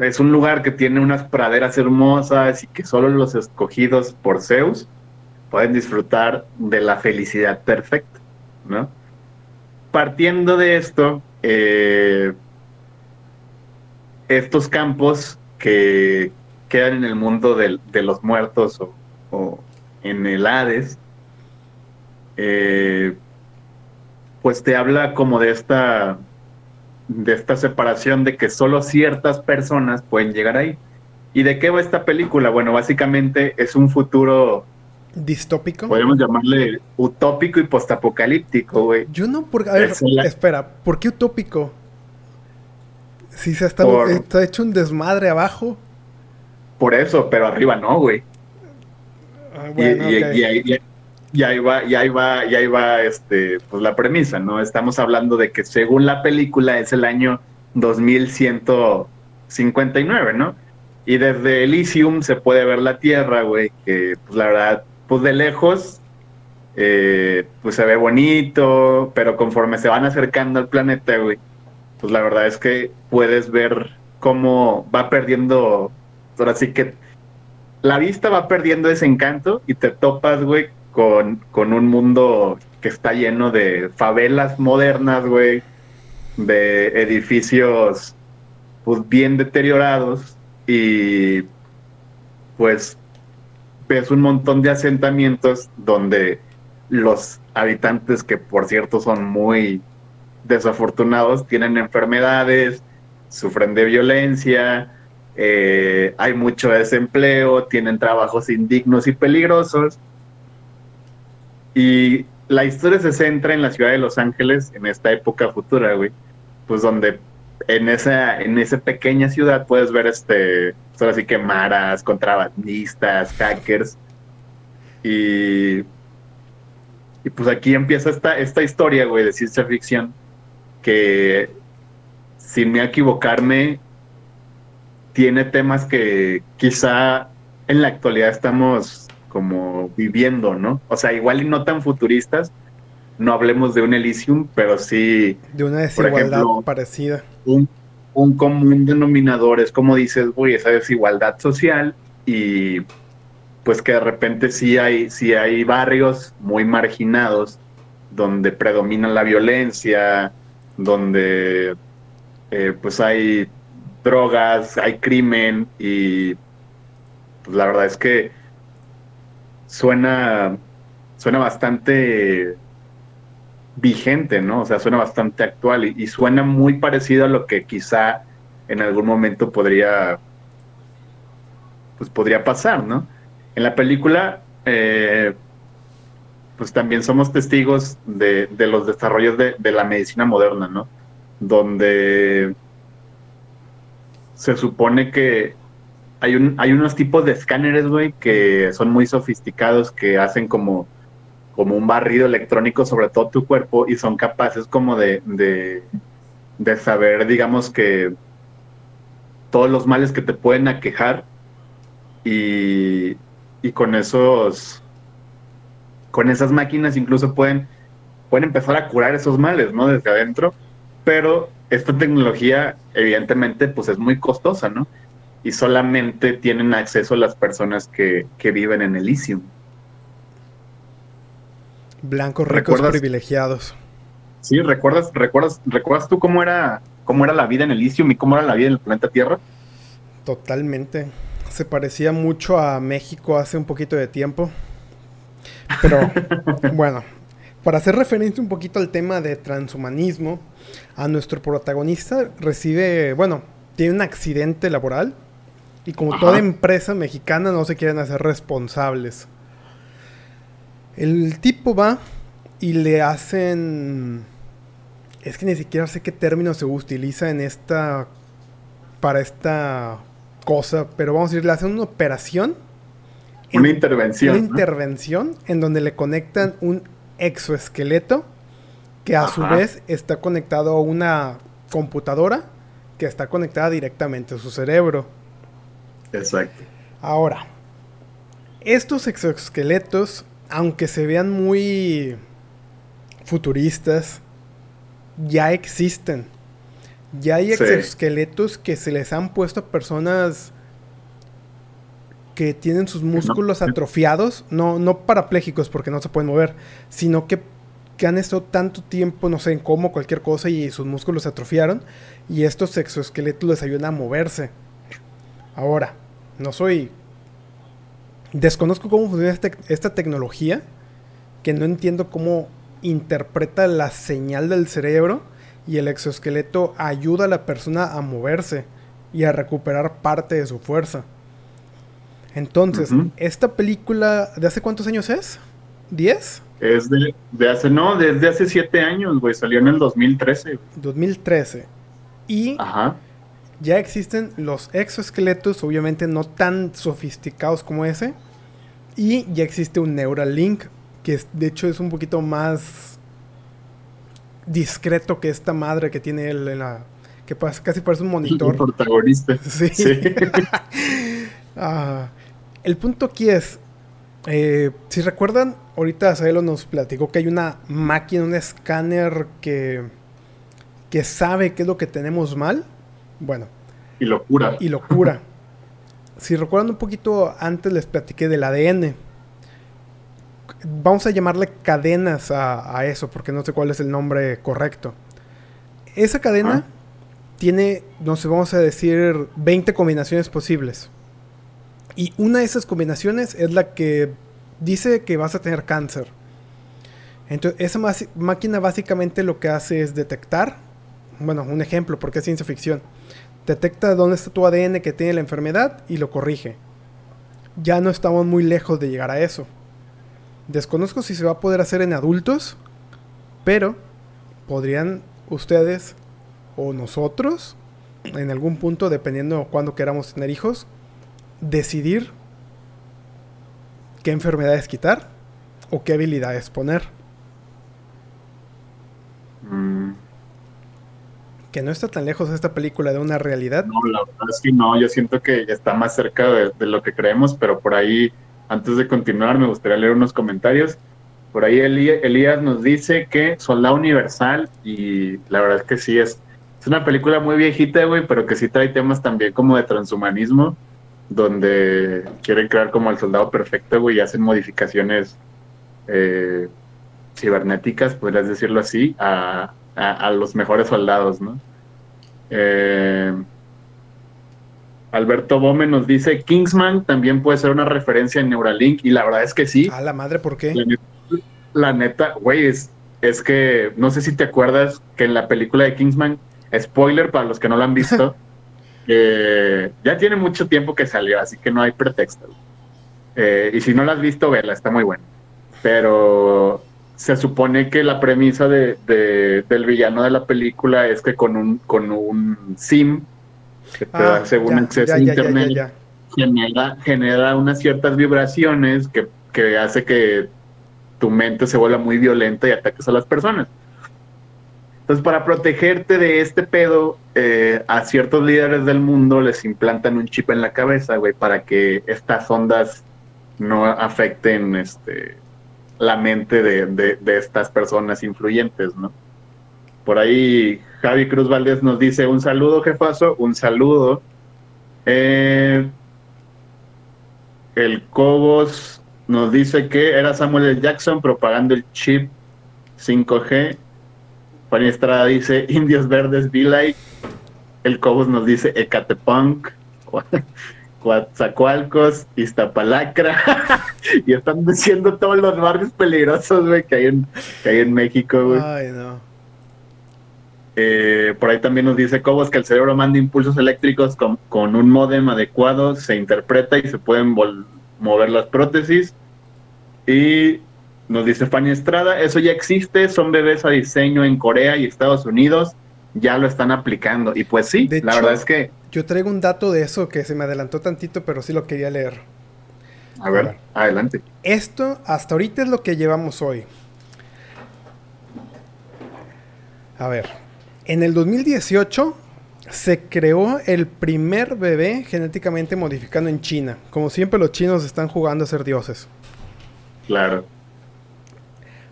es un lugar que tiene unas praderas hermosas y que solo los escogidos por Zeus pueden disfrutar de la felicidad perfecta, ¿no? Partiendo de esto, eh, estos campos que quedan en el mundo de, los muertos o, en el Hades, eh, pues te habla como de esta de esta separación de que solo ciertas personas pueden llegar ahí. ¿Y de qué va esta película? Bueno, básicamente es un futuro distópico. Podemos llamarle utópico y postapocalíptico, güey. Yo no, porque, a ver, espera, ¿por qué utópico? Si se está, está hecho un desmadre abajo. Por eso, pero arriba no, güey. Ah, bueno, y, y ahí va, y ahí va, y ahí va este, pues la premisa, ¿no? Estamos hablando de que según la película es el año 2159, ¿no? Y desde Elysium se puede ver la Tierra, güey, que pues la verdad, pues de lejos, eh, pues se ve bonito, pero conforme se van acercando al planeta, güey, pues la verdad es que puedes ver cómo va perdiendo, ahora sí que la vista va perdiendo ese encanto y te topas, güey, con, con un mundo que está lleno de favelas modernas, güey, de edificios pues bien deteriorados y pues ves un montón de asentamientos donde los habitantes que por cierto son muy desafortunados tienen enfermedades, sufren de violencia, eh, hay mucho desempleo, tienen trabajos indignos y peligrosos y la historia se centra en la ciudad de Los Ángeles, en esta época futura, güey. Pues donde en esa, en esa pequeña ciudad puedes ver este, pues así que maras, contrabandistas, hackers. Y, y pues aquí empieza esta, esta historia, güey, de ciencia ficción, que sin me equivocarme, tiene temas que quizá en la actualidad estamos como viviendo, ¿no? O sea, igual y no tan futuristas, no hablemos de un Elysium, pero sí... De una desigualdad parecida. Un, un común denominador es como dices, güey, esa desigualdad social y pues que de repente sí hay, sí hay barrios muy marginados donde predomina la violencia, donde eh, pues hay drogas, hay crimen y pues la verdad es que suena, suena bastante vigente, ¿no? O sea, suena bastante actual y, suena muy parecido a lo que quizá en algún momento podría, pues podría pasar, ¿no? En la película, eh, pues también somos testigos de, los desarrollos de, de, la medicina moderna, ¿no? Donde se supone que hay, un, hay unos tipos de escáneres, güey, que son muy sofisticados, que hacen como, como un barrido electrónico sobre todo tu cuerpo y son capaces como de, de, saber, digamos que todos los males que te pueden aquejar y, y con esos con esas máquinas incluso pueden pueden empezar a curar esos males, ¿no? Desde adentro, pero esta tecnología evidentemente pues es muy costosa, ¿no? y solamente tienen acceso las personas que, viven en Elysium. Blancos ricos privilegiados. Sí, ¿recuerdas, recuerdas, ¿recuerdas tú cómo era, cómo era la vida en Elysium y cómo era la vida en el planeta Tierra? Totalmente. Se parecía mucho a México hace un poquito de tiempo. Pero bueno, para hacer referencia un poquito al tema de transhumanismo, a nuestro protagonista recibe, bueno, tiene un accidente laboral y como toda empresa mexicana no se quieren hacer responsables. El tipo va y le hacen... Es que ni siquiera sé qué término se utiliza en esta... Para esta cosa, pero vamos a decir, le hacen una operación. Una intervención. Una intervención en donde le conectan un exoesqueleto que a su vez está conectado a una computadora que está conectada directamente a su cerebro. Exacto. Ahora, estos exoesqueletos, aunque se vean muy futuristas ya existen. Ya hay Sí. exoesqueletos que se les han puesto a personas que tienen sus músculos atrofiados, no, no parapléjicos porque no se pueden mover, sino que, que han estado tanto tiempo, no sé, en cómo, cualquier cosa y sus músculos se atrofiaron y estos exoesqueletos les ayudan a moverse. Ahora, no soy... Desconozco cómo funciona esta, esta tecnología, que no entiendo cómo interpreta la señal del cerebro y el exoesqueleto ayuda a la persona a moverse y a recuperar parte de su fuerza. Entonces, esta película, ¿de hace cuántos años es? ¿10? Es de, de hace, no, desde hace siete años, güey. Salió en el 2013. güey. 2013. Y Ajá. ya existen los exoesqueletos, obviamente no tan sofisticados como ese. Y ya existe un Neuralink, que es- de hecho es un poquito más discreto que esta madre que tiene él en la... que casi parece un El monitor. protagonista. Sí. Sí. Ah, el punto aquí es, eh, si recuerdan, ahorita Saelo nos platicó que hay una máquina, un escáner que, que sabe qué es lo que tenemos mal. Bueno, y locura. y lo cura. si recuerdan un poquito antes les platiqué del ADN. Vamos a llamarle cadenas a, a eso, porque no sé cuál es el nombre correcto. Esa cadena tiene, no sé, vamos a decir 20 combinaciones posibles. Y una de esas combinaciones es la que dice que vas a tener cáncer. Entonces, esa máquina básicamente lo que hace es detectar, bueno, un ejemplo, porque es ciencia ficción. Detecta dónde está tu ADN que tiene la enfermedad y lo corrige. Ya no estamos muy lejos de llegar a eso. Desconozco si se va a poder hacer en adultos, pero podrían ustedes o nosotros, en algún punto, dependiendo de cuándo queramos tener hijos, decidir qué enfermedades quitar o qué habilidades poner. Mm, Que no está tan lejos esta película de una realidad. no, la verdad es que no. Yo siento que está más cerca de, de lo que creemos, pero por ahí, antes de continuar, me gustaría leer unos comentarios. Por ahí Elí- Elías nos dice que Soldado Universal, y la verdad es que sí, es, es una película muy viejita, güey, pero que sí trae temas también como de transhumanismo, donde quieren crear como al soldado perfecto, güey, y hacen modificaciones eh, cibernéticas, podrías decirlo así, a, a- a los mejores soldados, ¿no? Eh, Alberto Bome nos dice, Kingsman también puede ser una referencia en Neuralink, y la verdad es que sí. A la madre, ¿por qué? La neta, la neta, güey, es, es que no sé si te acuerdas que en la película de Kingsman, spoiler para los que no la han visto, eh, ya tiene mucho tiempo que salió, así que no hay pretexto. Eh, y si no la has visto, vela, está muy buena. Pero se supone que la premisa de, de- del villano de la película es que con un, con un SIM, que te da según Ah, ya, acceso ya, a internet, ya. genera, genera unas ciertas vibraciones que, que hace que tu mente se vuelva muy violenta y ataques a las personas. Entonces, para protegerte de este pedo, eh, a ciertos líderes del mundo les implantan un chip en la cabeza, güey, para que estas ondas no afecten este, la mente de, de- estas personas influyentes, ¿no? Por ahí Javi Cruz Valdés nos dice, un saludo, jefazo, un saludo. Eh, el Cobos nos dice que era Samuel L. Jackson propagando el chip 5G. Fanny Estrada dice Indios Verdes, Be Like. El Cobos nos dice Ecatepunk, Coatzacoalcos, Iztapalacra. y están diciendo todos los barrios peligrosos, güey, que hay en, que hay en México, güey. Ay, no. Eh, por ahí también nos dice Cobos que el cerebro manda impulsos eléctricos con, con un módem adecuado, se interpreta y se pueden mover las prótesis. Y nos dice Fanny Estrada, eso ya existe, son bebés a diseño en Corea y Estados Unidos, ya lo están aplicando. Y pues sí, De la hecho- verdad es que, Yo traigo un dato de eso que se me adelantó tantito, pero sí lo quería leer. a ver, ver. adelante. Esto hasta ahorita es lo que llevamos hoy. A ver, en el 2018 se creó el primer bebé genéticamente modificado en China. Como siempre los chinos están jugando a ser dioses. Claro.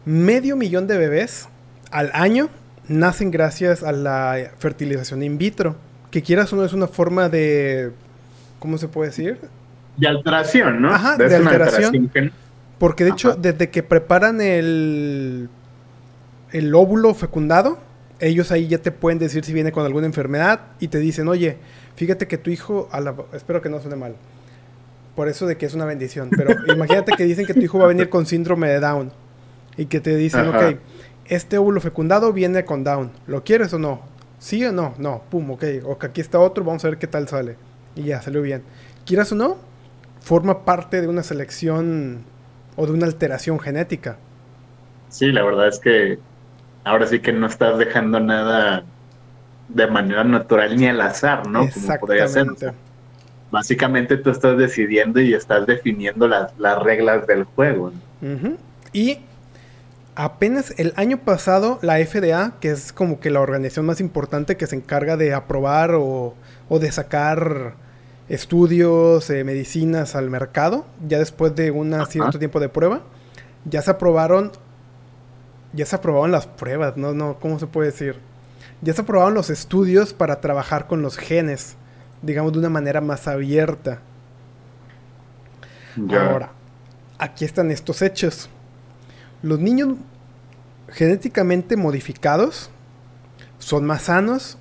Medio millón de bebés al año nacen gracias a la fertilización in vitro, que quieras o no es una forma de, ¿cómo se puede decir? De alteración, ¿no? Ajá, de, alteración. Porque de hecho, desde que preparan el, el óvulo fecundado, ellos ahí ya te pueden decir si viene con alguna enfermedad y te dicen, oye, fíjate que tu hijo, a la, espero que no suene mal, por eso de que es una bendición, pero imagínate que dicen que tu hijo va a venir con síndrome de Down y que te dicen, ok, este óvulo fecundado viene con Down, ¿lo quieres o no? ¿Sí o no? No, pum, ok, ok, aquí está otro, vamos a ver qué tal sale. Y ya, salió bien. ¿Quieras o no? Forma parte de una selección o de una alteración genética. Sí, la verdad es que ahora sí que no estás dejando nada de manera natural ni al azar, ¿no? Exactamente. Básicamente tú estás decidiendo y estás definiendo las, reglas del juego. Y apenas el año pasado la FDA, que es como que la organización más importante que se encarga de aprobar o, de sacar estudios, eh, medicinas al mercado, ya después de un cierto tiempo de prueba, ya se aprobaron ya se aprobaron las pruebas, no, no, ¿cómo se puede decir? Ya se aprobaron los estudios para trabajar con los genes, digamos de una manera más abierta. Ahora, aquí están estos hechos. Los niños genéticamente modificados son más sanos,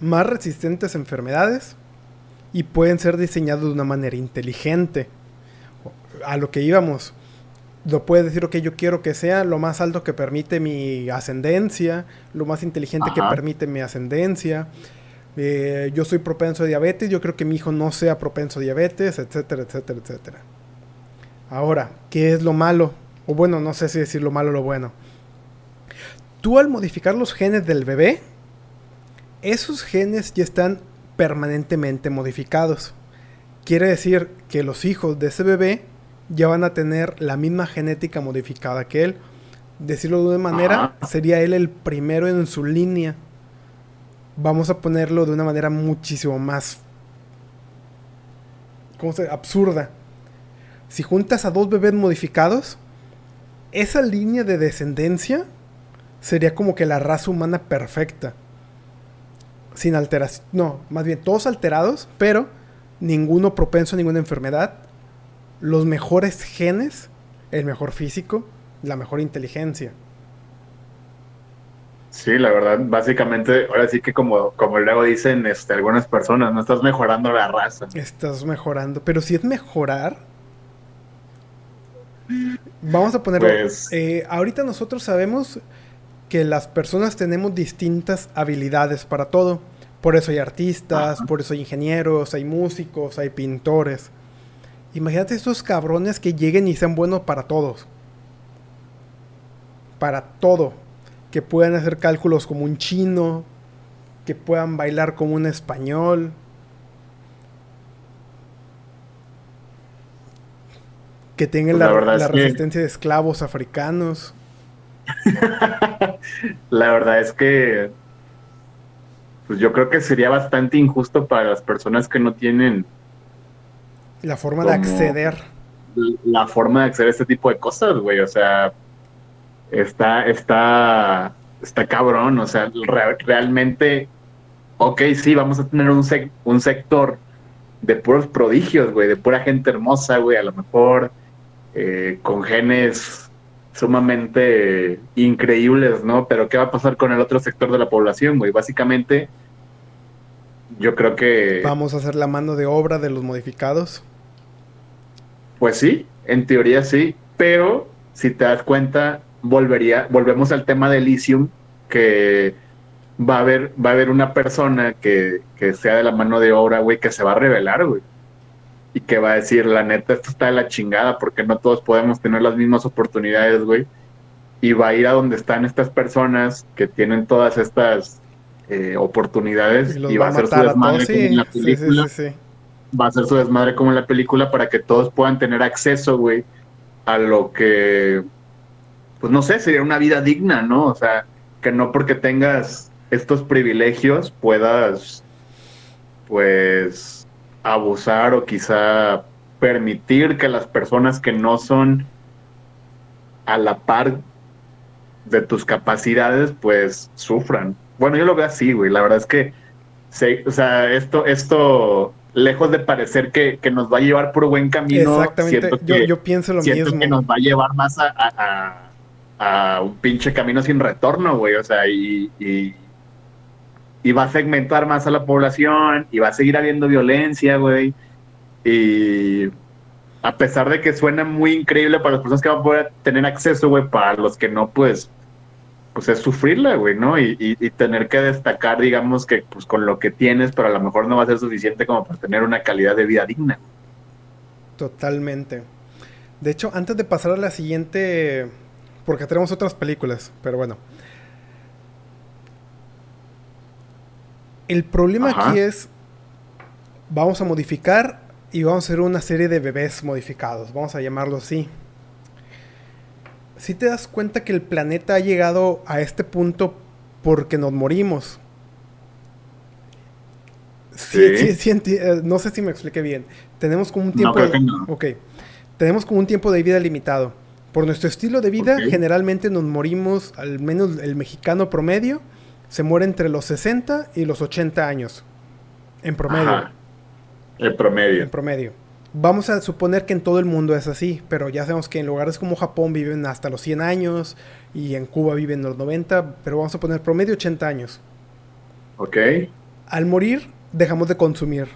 más resistentes a enfermedades y pueden ser diseñados de una manera inteligente. A lo que íbamos, lo puede decir, ok, yo quiero que sea lo más alto que permite mi ascendencia, lo más inteligente que permite mi ascendencia. Eh, yo soy propenso a diabetes, yo creo que mi hijo no sea propenso a diabetes, etcétera, etcétera, etcétera. Ahora, ¿qué es lo malo? O bueno, no sé si decir lo malo o lo bueno. Tú al modificar los genes del bebé, esos genes ya están permanentemente modificados. Quiere decir que los hijos de ese bebé ya van a tener la misma genética modificada que él. Decirlo de una manera, sería él el primero en su línea. Vamos a ponerlo de una manera muchísimo más ¿cómo se? absurda. Si juntas a dos bebés modificados, esa línea de descendencia sería como que la raza humana perfecta. Sin alteración. No, más bien todos alterados, pero ninguno propenso a ninguna enfermedad los mejores genes, el mejor físico, la mejor inteligencia. Sí, la verdad, básicamente, ahora sí que como, como luego dicen este, algunas personas, no estás mejorando la raza. Estás mejorando, pero si es mejorar, vamos a ponerlo. Pues eh, ahorita nosotros sabemos que las personas tenemos distintas habilidades para todo. Por eso hay artistas, por eso hay ingenieros, hay músicos, hay pintores. Imagínate estos cabrones que lleguen y sean buenos para todos. Para todo. Que puedan hacer cálculos como un chino. Que puedan bailar como un español. Que tengan la, resistencia de esclavos africanos. la verdad es que pues yo creo que sería bastante injusto para las personas que no tienen la forma de acceder. La forma de acceder a este tipo de cosas, güey. O sea, está, está, está cabrón. O sea, realmente, ok, sí, vamos a tener un, un sector de puros prodigios, güey, de pura gente hermosa, güey, a lo mejor eh, con genes sumamente increíbles, ¿no? Pero ¿qué va a pasar con el otro sector de la población, güey? Básicamente, yo creo que... Vamos a hacer la mano de obra de los modificados. Pues sí, en teoría sí, pero si te das cuenta, volvería, volvemos al tema de Elysium, que va a haber, va a haber una persona que, sea de la mano de obra, güey, que se va a revelar, güey. Y que va a decir, la neta, esto está de la chingada, porque no todos podemos tener las mismas oportunidades, güey. Y va a ir a donde están estas personas que tienen todas estas eh, oportunidades y, va a hacer su desmadre en la película. Sí, sí, va a ser su desmadre como en la película para que todos puedan tener acceso, güey, a lo que, pues no sé, sería una vida digna, ¿no? O sea, que no porque tengas estos privilegios puedas, pues, abusar o quizá permitir que las personas que no son a la par de tus capacidades, pues sufran. Bueno, yo lo veo así, güey. La verdad es que, o sea, esto, esto, lejos de parecer que, nos va a llevar por buen camino, Exactamente. yo, pienso lo siento que nos va a llevar más a, a, un pinche camino sin retorno, güey. O sea, y, y, y, va a segmentar más a la población y va a seguir habiendo violencia, güey. Y a pesar de que suena muy increíble para las personas que van a poder tener acceso, güey, para los que no, pues, pues es sufrirla, güey, ¿no? Y, y, tener que destacar, digamos, que pues con lo que tienes, pero a lo mejor no va a ser suficiente como para tener una calidad de vida digna. Totalmente. De hecho, antes de pasar a la siguiente, porque tenemos otras películas, pero bueno. El problema aquí es, vamos a modificar y vamos a hacer una serie de bebés modificados, vamos a llamarlo así. Si te das cuenta que el planeta ha llegado a este punto porque nos morimos. Sí, sí, eh, no sé si me expliqué bien. Tenemos como un tiempo. Tenemos como un tiempo de vida limitado. Por nuestro estilo de vida, generalmente nos morimos, al menos el mexicano promedio, se muere entre los 60 y los 80 años. En promedio. El promedio. En promedio. Vamos a suponer que en todo el mundo es así, pero ya sabemos que en lugares como Japón viven hasta los 100 años y en Cuba viven los 90, pero vamos a poner promedio 80 años. Ok. Al morir, dejamos de consumir.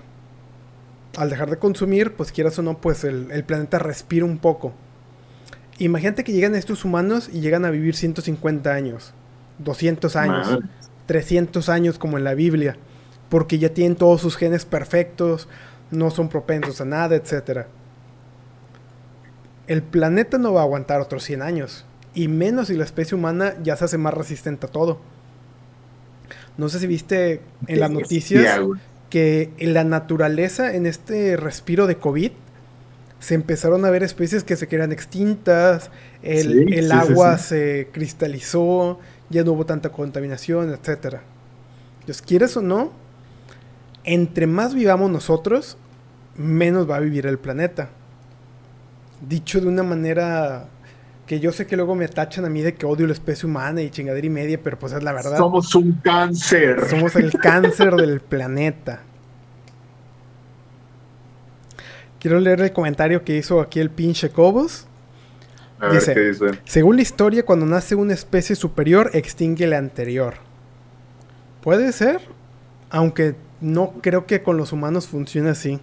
Al dejar de consumir, pues quieras o no, pues el, planeta respira un poco. Imagínate que llegan estos humanos y llegan a vivir 150 años, 200 años, 300 años como en la Biblia, porque ya tienen todos sus genes perfectos, no son propensos a nada, etc. El planeta no va a aguantar otros 100 años, y menos si la especie humana ya se hace más resistente a todo. No sé si viste en las noticias que en la naturaleza, en este respiro de COVID, se empezaron a ver especies que se quedan extintas, el, agua se cristalizó, ya no hubo tanta contaminación, etc. Entonces, quieres o no, entre más vivamos nosotros, menos va a vivir el planeta. Dicho de una manera que yo sé que luego me tachan a mí de que odio la especie humana y chingadera y media, pero pues es la verdad. Somos un cáncer. Somos el cáncer del planeta. Quiero leer el comentario que hizo aquí el pinche Cobos. Dice, según la historia, cuando nace una especie superior, extingue la anterior. Puede ser, aunque no creo que con los humanos funcione así.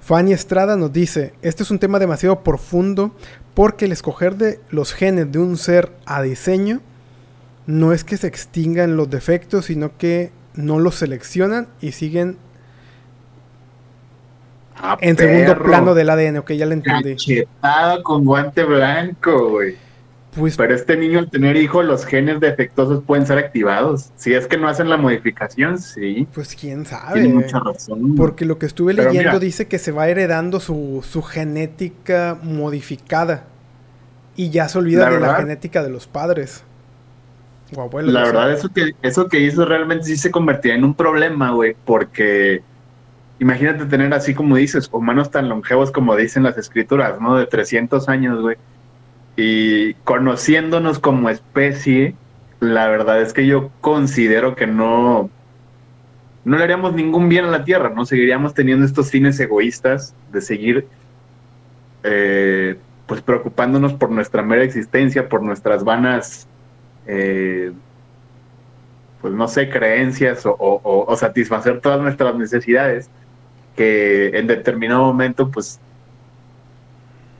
Fanny Estrada nos dice, este es un tema demasiado profundo porque el escoger de los genes de un ser a diseño no es que se extingan los defectos, sino que no los seleccionan y siguen ah, en segundo plano del ADN. Ok, ya lo entendí. con guante blanco, güey. Pues, Pero este niño al tener hijos, los genes defectuosos pueden ser activados. Si es que no hacen la modificación, sí. Pues quién sabe. Tiene mucha razón. Porque lo que estuve leyendo dice que se va heredando su, genética modificada. Y ya se olvida de la genética de los padres. O abuelos. La verdad, eso que, eso que hizo realmente sí se convertía en un problema, güey. Porque imagínate tener así como dices, humanos tan longevos como dicen las escrituras, ¿no? De 300 años, güey y conociéndonos como especie, la verdad es que yo considero que no, no le haríamos ningún bien a la Tierra, ¿no? Seguiríamos teniendo estos fines egoístas de seguir eh, pues preocupándonos por nuestra mera existencia, por nuestras vanas, eh, pues no sé, creencias o, o, satisfacer todas nuestras necesidades que en determinado momento pues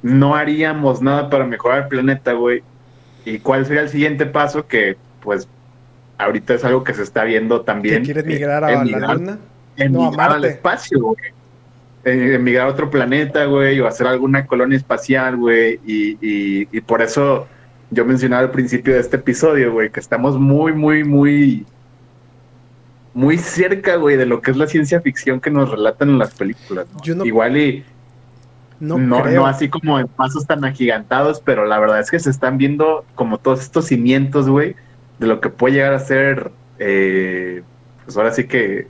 no haríamos nada para mejorar el planeta, güey. ¿Y cuál sería el siguiente paso? Que, pues, ahorita es algo que se está viendo también. ¿Quieres migrar a la luna? Emigrar al espacio, güey. Emigrar a otro planeta, güey, o hacer alguna colonia espacial, güey. Y, y, y por eso yo mencionaba al principio de este episodio, güey, que estamos muy, muy, muy muy cerca, güey, de lo que es la ciencia ficción que nos relatan en las películas. Igual y no, no, así como en pasos tan agigantados, pero la verdad es que se están viendo como todos estos cimientos, güey, de lo que puede llegar a ser, eh, pues ahora sí que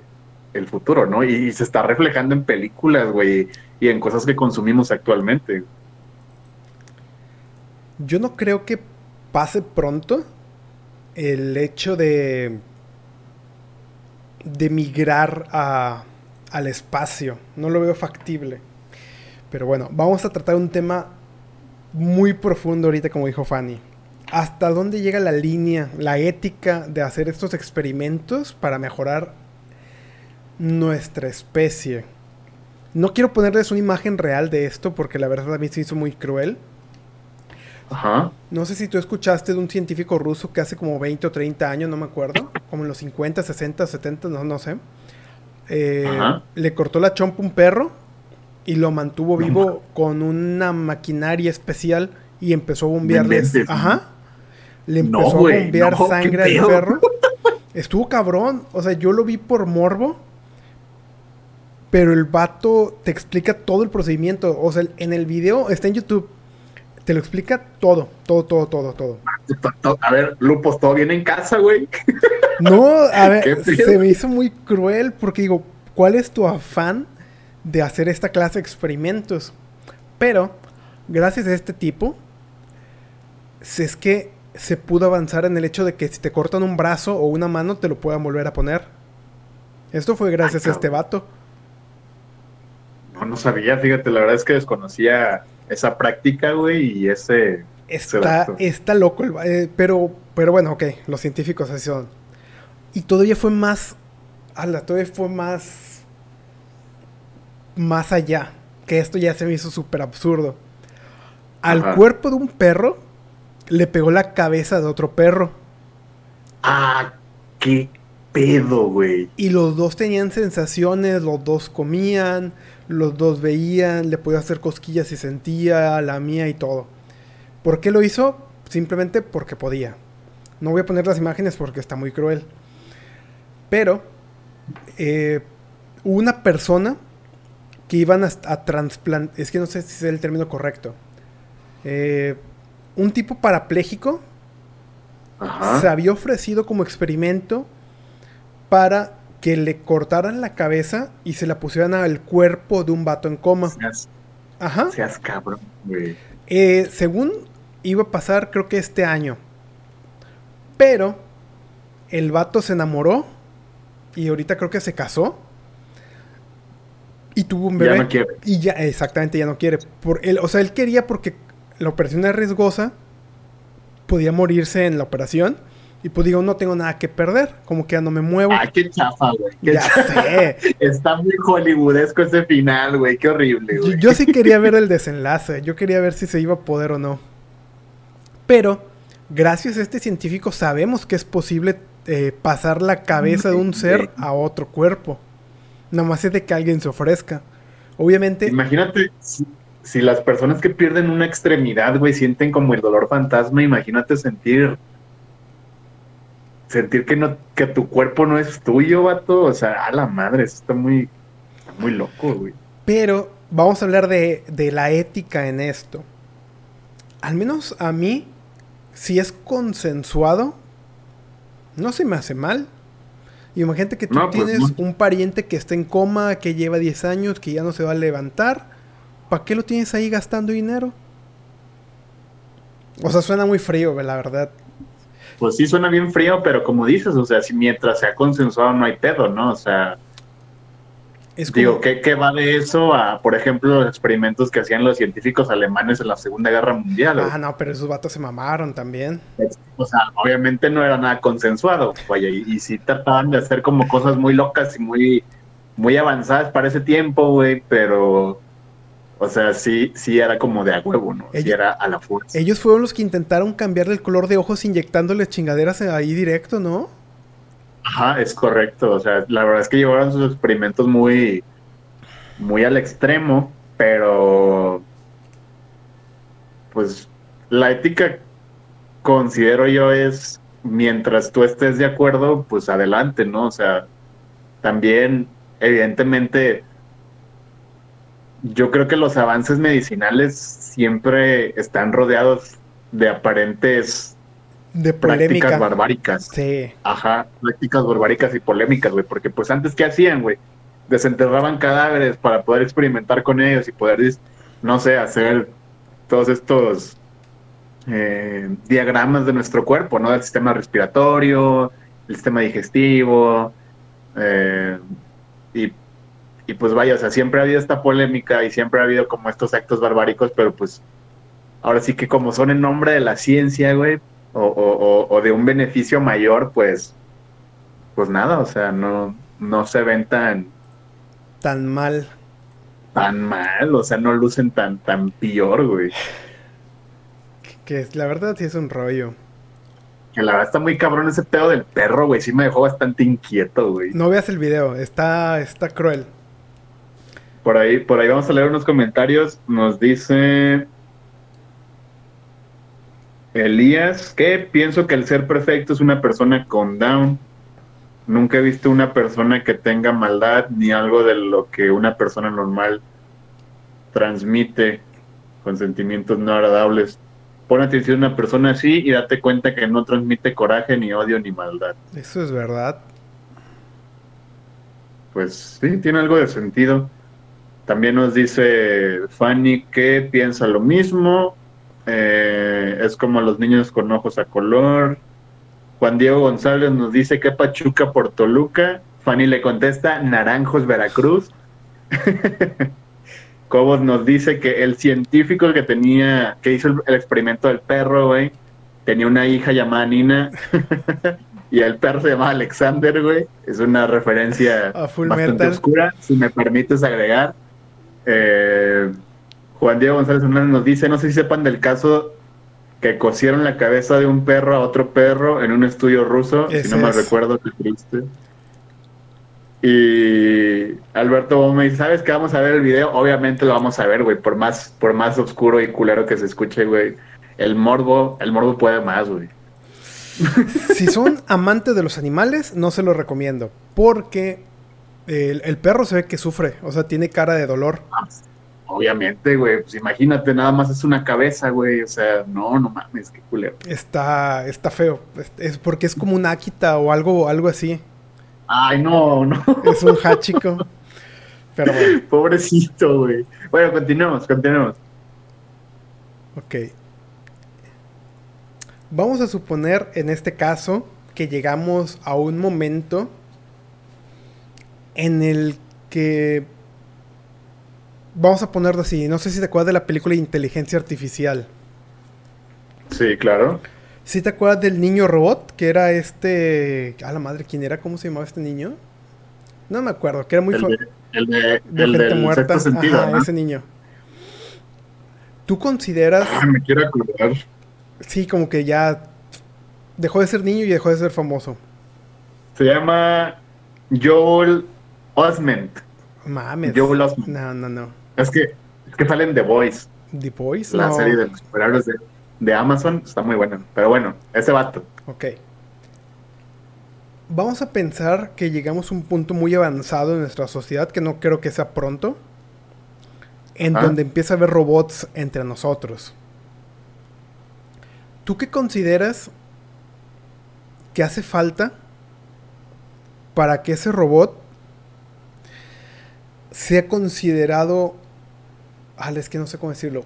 el futuro, ¿no? Y, se está reflejando en películas, güey, y en cosas que consumimos actualmente. Yo no creo que pase pronto el hecho de de migrar a, al espacio. No lo veo factible. Pero bueno, vamos a tratar un tema muy profundo ahorita, como dijo Fanny. ¿Hasta dónde llega la línea, la ética de hacer estos experimentos para mejorar nuestra especie? No quiero ponerles una imagen real de esto porque la verdad a mí se hizo muy cruel. Ajá. No sé si tú escuchaste de un científico ruso que hace como 20 o 30 años, no me acuerdo, como en los 50, 60, 70, no, no sé. Eh, Ajá. le cortó la chompa a un perro y lo mantuvo No vivo con una maquinaria especial y empezó a bombearles. Ajá. Le No, empezó a bombear no, sangre al perro. Estuvo cabrón. O sea, yo lo vi por morbo. Pero el vato te explica todo el procedimiento. O sea, en el video está en YouTube. Te lo explica todo, todo, todo, todo, todo. A ver, Lupos, todo bien en casa, güey. No, a ¿Qué ver, se me hizo muy cruel porque digo, ¿cuál es tu afán de hacer esta clase de experimentos? Pero, gracias a este tipo, si es que se pudo avanzar en el hecho de que si te cortan un brazo o una mano, te lo puedan volver a poner. Esto fue gracias Ah, a este vato. No, no sabía, fíjate, la verdad es que desconocía esa práctica, güey, y ese... Está, está loco, el eh, pero, pero bueno, ok, los científicos así son. Y todavía fue más, ala, todavía fue más, más allá, que esto ya se me hizo súper absurdo. Al Ajá. cuerpo de un perro le pegó la cabeza de otro perro Ah, qué pedo, güey. y los dos tenían sensaciones, los dos comían, los dos veían, le podía hacer cosquillas si sentía, la mía y todo. ¿Por qué lo hizo? Simplemente porque podía. No voy a poner las imágenes porque está muy cruel. Pero eh, una persona que iban a, a trasplantar, es que no sé si es el término correcto. Eh, un tipo parapléjico Ajá. se había ofrecido como experimento para que le cortaran la cabeza y se la pusieran al cuerpo de un vato en coma. Seas, Ajá. seas cabrón, güey. Eh, según iba a pasar, creo que este año. Pero el vato se enamoró y ahorita creo que se casó. Y tuvo un Ya bebé. no quiere. Y ya, exactamente, ya no quiere. Por él, o sea, él quería porque la operación era riesgosa. Podía morirse en la operación. Y pues digo, no tengo nada que perder. Como que ya no me muevo. Ah, qué chafa, güey. Qué ya chafa. sé. Está muy hollywoodesco ese final, güey. Qué horrible, Yo, güey. yo sí quería ver el desenlace. Yo quería ver si se iba a poder o no. Pero, gracias a este científico, sabemos que es posible eh, pasar la cabeza de un ser a otro cuerpo. Nada más es de que alguien se ofrezca. Obviamente, Imagínate si, si las personas que pierden una extremidad, güey, sienten como el dolor fantasma, imagínate sentir sentir que no que tu cuerpo no es tuyo, vato, o sea, a la madre, eso está muy está muy loco, güey. pero vamos a hablar de, de la ética en esto. Al menos a mí, si es consensuado, no se me hace mal. Imagínate que tú No, pues, tienes no. un pariente que está en coma, que lleva 10 años, que ya no se va a levantar. ¿Para qué lo tienes ahí gastando dinero? O sea, suena muy frío, la verdad. Pues sí suena bien frío, pero como dices, o sea, si mientras sea consensuado no hay pedo, ¿no? O sea, Es como, digo, ¿qué, qué va de eso a, por ejemplo, los experimentos que hacían los científicos alemanes en la Segunda Guerra Mundial? Ah, no, pero esos vatos se mamaron también. O sea, obviamente no era nada consensuado, vaya, y, y sí trataban de hacer como cosas muy locas y muy, muy avanzadas para ese tiempo, güey, pero, o sea, sí, sí era como de a huevo, ¿no? Sí era a la fuerza. Ellos fueron los que intentaron cambiarle el color de ojos inyectándoles chingaderas ahí directo, ¿no? Ajá, es correcto, o sea, la verdad es que llevaron sus experimentos muy, muy al extremo, pero, pues, la ética, considero yo, es mientras tú estés de acuerdo, pues adelante, ¿no? O sea, también, evidentemente, yo creo que los avances medicinales siempre están rodeados de aparentes De prácticas barbáricas. Sí. Ajá, prácticas barbáricas y polémicas, güey, porque pues antes, ¿qué hacían, güey? Desenterraban cadáveres para poder experimentar con ellos y poder, no sé, hacer todos estos eh, diagramas de nuestro cuerpo, ¿no? Del sistema respiratorio, el sistema digestivo, eh, y, y, pues vaya, o sea, siempre ha habido esta polémica y siempre ha habido como estos actos barbáricos, pero pues ahora sí que como son en nombre de la ciencia, güey, o, o, o de un beneficio mayor, pues, pues nada, o sea, no, no se ven tan... Tan mal. Tan mal, o sea, no lucen tan, tan peor, güey. Que la verdad sí es un rollo. Que la verdad está muy cabrón ese pedo del perro, güey. Sí me dejó bastante inquieto, güey. No veas el video, está, está cruel. Por ahí, por ahí vamos a leer unos comentarios. Nos dice Elías que pienso que el ser perfecto es una persona con down. Nunca he visto una persona que tenga maldad ni algo de lo que una persona normal transmite con sentimientos no agradables. Pon atención a una persona así y date cuenta que no transmite coraje, ni odio, ni maldad. Eso es verdad. Pues sí, tiene algo de sentido. También nos dice Fanny que piensa lo mismo. Eh, es como los niños con ojos a color. Juan Diego González nos dice que Pachuca por Toluca. Fanny le contesta Naranjos Veracruz. Cobos nos dice que el científico que tenía, que hizo el, experimento del perro, güey, tenía una hija llamada Nina. y el perro se llama Alexander, güey. Es una referencia bastante oscura, si me permites agregar. Eh, Juan Diego González Hernández nos dice, no sé si sepan del caso que cosieron la cabeza de un perro a otro perro en un estudio ruso, si no me recuerdo, qué triste. Y Alberto me dice, ¿sabes qué? Vamos a ver el video. Obviamente lo vamos a ver, güey, por más, por más oscuro y culero que se escuche, güey. El morbo, el morbo puede más, güey. Si son amantes de los animales, no se lo recomiendo. Porque el, el, perro se ve que sufre, o sea, tiene cara de dolor. Obviamente, güey, pues imagínate, nada más es una cabeza, güey, o sea, no, no mames, qué culero. Está, está feo, es, porque es como un Akita o algo, algo así. Ay, no, no. Es un hachico. Pero bueno. Pobrecito, güey. Bueno, continuemos, continuemos. Ok. Vamos a suponer en este caso que llegamos a un momento en el que vamos a ponerlo así, no sé si te acuerdas de la película Inteligencia Artificial. Sí, claro. ¿Sí te acuerdas del niño robot? Que era este... A la madre, ¿quién era? ¿Cómo se llamaba este niño? No me acuerdo, que era muy... El de, el de, el gente muerta. Sentido, Ajá, ese niño. ¿Tú consideras... Ah, me quiero acordar. Sí, como que ya dejó de ser niño y dejó de ser famoso. Se llama Joel Osment. Mames. Joel Osment. No, no, no. Es que, es que salen The Boys. The Boys, La no. serie de los superhéroes de, de, Amazon está muy buena. Pero bueno, ese vato. Ok. Vamos a pensar que llegamos a un punto muy avanzado en nuestra sociedad, que no creo que sea pronto, en ¿Ah? donde empieza a haber robots entre nosotros. ¿Tú qué consideras que hace falta para que ese robot sea considerado, al es que no sé cómo decirlo,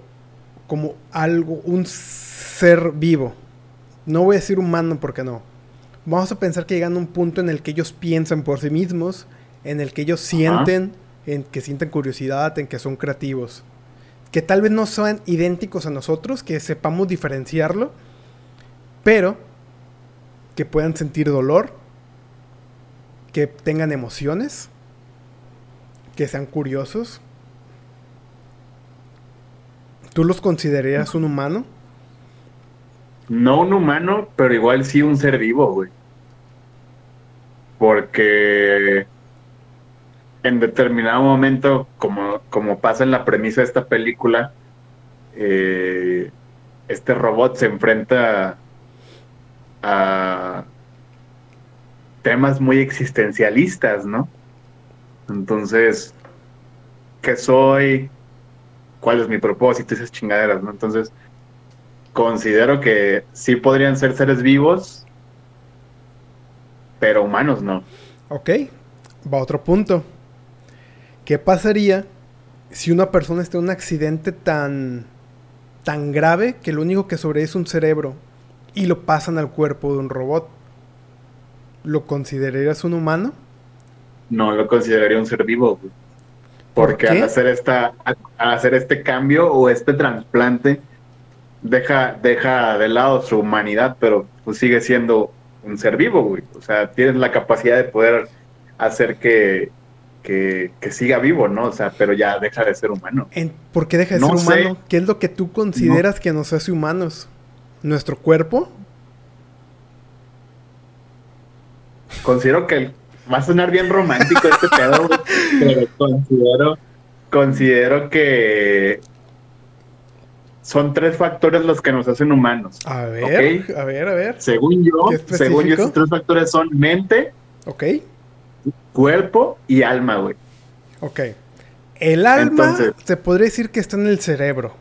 como algo, un ser vivo. No voy a decir humano porque no. Vamos a pensar que llegan a un punto en el que ellos piensan por sí mismos, en el que ellos sienten, en que sienten curiosidad, en que son creativos. Que tal vez no sean idénticos a nosotros, que sepamos diferenciarlo, pero que puedan sentir dolor, que tengan emociones, que sean curiosos. ¿Tú los considerarías un humano? No un humano, pero igual sí un ser vivo, güey. Porque en determinado momento, como, como pasa en la premisa de esta película, eh, este robot se enfrenta a temas muy existencialistas, ¿no? Entonces, ¿qué soy? ¿Cuál es mi propósito? Esas chingaderas, ¿no? Entonces, considero que sí podrían ser seres vivos, pero humanos no. Ok, va a otro punto. ¿Qué pasaría si una persona está en un accidente tan tan grave que lo único que sobrevive es un cerebro y lo pasan al cuerpo de un robot. ¿Lo considerarías un humano? No lo consideraría un ser vivo, güey. Porque al hacer esta, al hacer este cambio o este trasplante, deja, deja de lado su humanidad, pero pues sigue siendo un ser vivo, güey. O sea, tienes la capacidad de poder hacer que, que, siga vivo, ¿no? O sea, pero ya deja de ser humano. ¿Por qué deja de ser humano? ¿Qué es lo que tú consideras que nos hace humanos? ¿Nuestro cuerpo? Considero que va a sonar bien romántico este pedo, pero considero, considero que son tres factores los que nos hacen humanos. A ver, a ver, a ver. Según yo, según yo, esos tres factores son mente, ok, cuerpo y alma, güey. Ok. El alma se podría decir que está en el cerebro.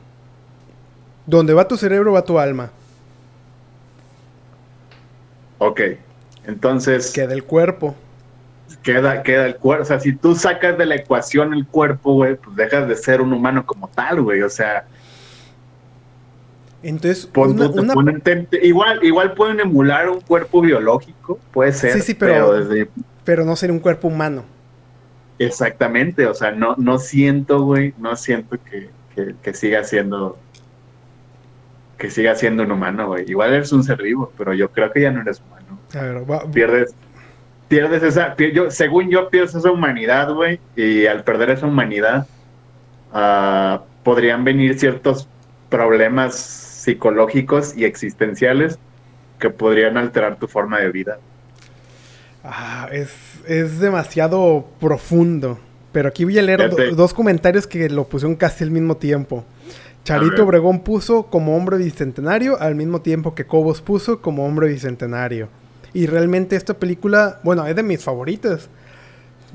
Donde va tu cerebro va tu alma. Ok. Entonces. Queda el cuerpo. Queda, queda el cuerpo. O sea, si tú sacas de la ecuación el cuerpo, güey, pues dejas de ser un humano como tal, güey. O sea. Entonces, igual, igual pueden emular un cuerpo biológico, puede ser. Sí, sí, pero, pero, no sería un cuerpo humano. Exactamente, o sea, no, no siento, güey, no siento que, que, siga siendo que siga siendo un humano, güey. Igual eres un ser vivo, pero yo creo que ya no eres humano. A ver, va, pierdes, pierdes esa, yo, según yo pierdes esa humanidad, güey, y al perder esa humanidad uh, podrían venir ciertos problemas psicológicos y existenciales que podrían alterar tu forma de vida. Ah, es, demasiado profundo. Pero aquí voy a leer dos comentarios que lo pusieron casi al mismo tiempo. Charito Obregón puso como hombre bicentenario al mismo tiempo que Cobos puso como hombre bicentenario. Y realmente esta película, bueno, es de mis favoritas.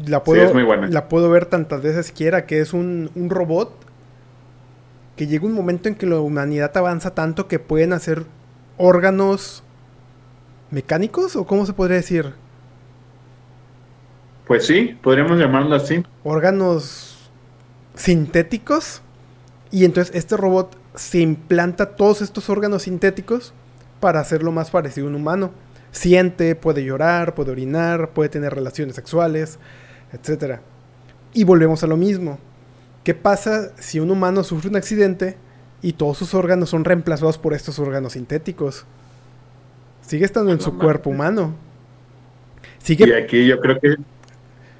La puedo, La puedo ver tantas veces quiera, que es un, un robot que llega un momento en que la humanidad avanza tanto que pueden hacer órganos mecánicos o cómo se podría decir? Pues sí, podríamos llamarlo así. Órganos sintéticos. Y entonces este robot se implanta todos estos órganos sintéticos para hacerlo más parecido a un humano. Siente, puede llorar, puede orinar, puede tener relaciones sexuales, etc. Y volvemos a lo mismo. ¿Qué pasa si un humano sufre un accidente y todos sus órganos son reemplazados por estos órganos sintéticos? Sigue estando en su cuerpo humano. Sigue, y aquí yo creo que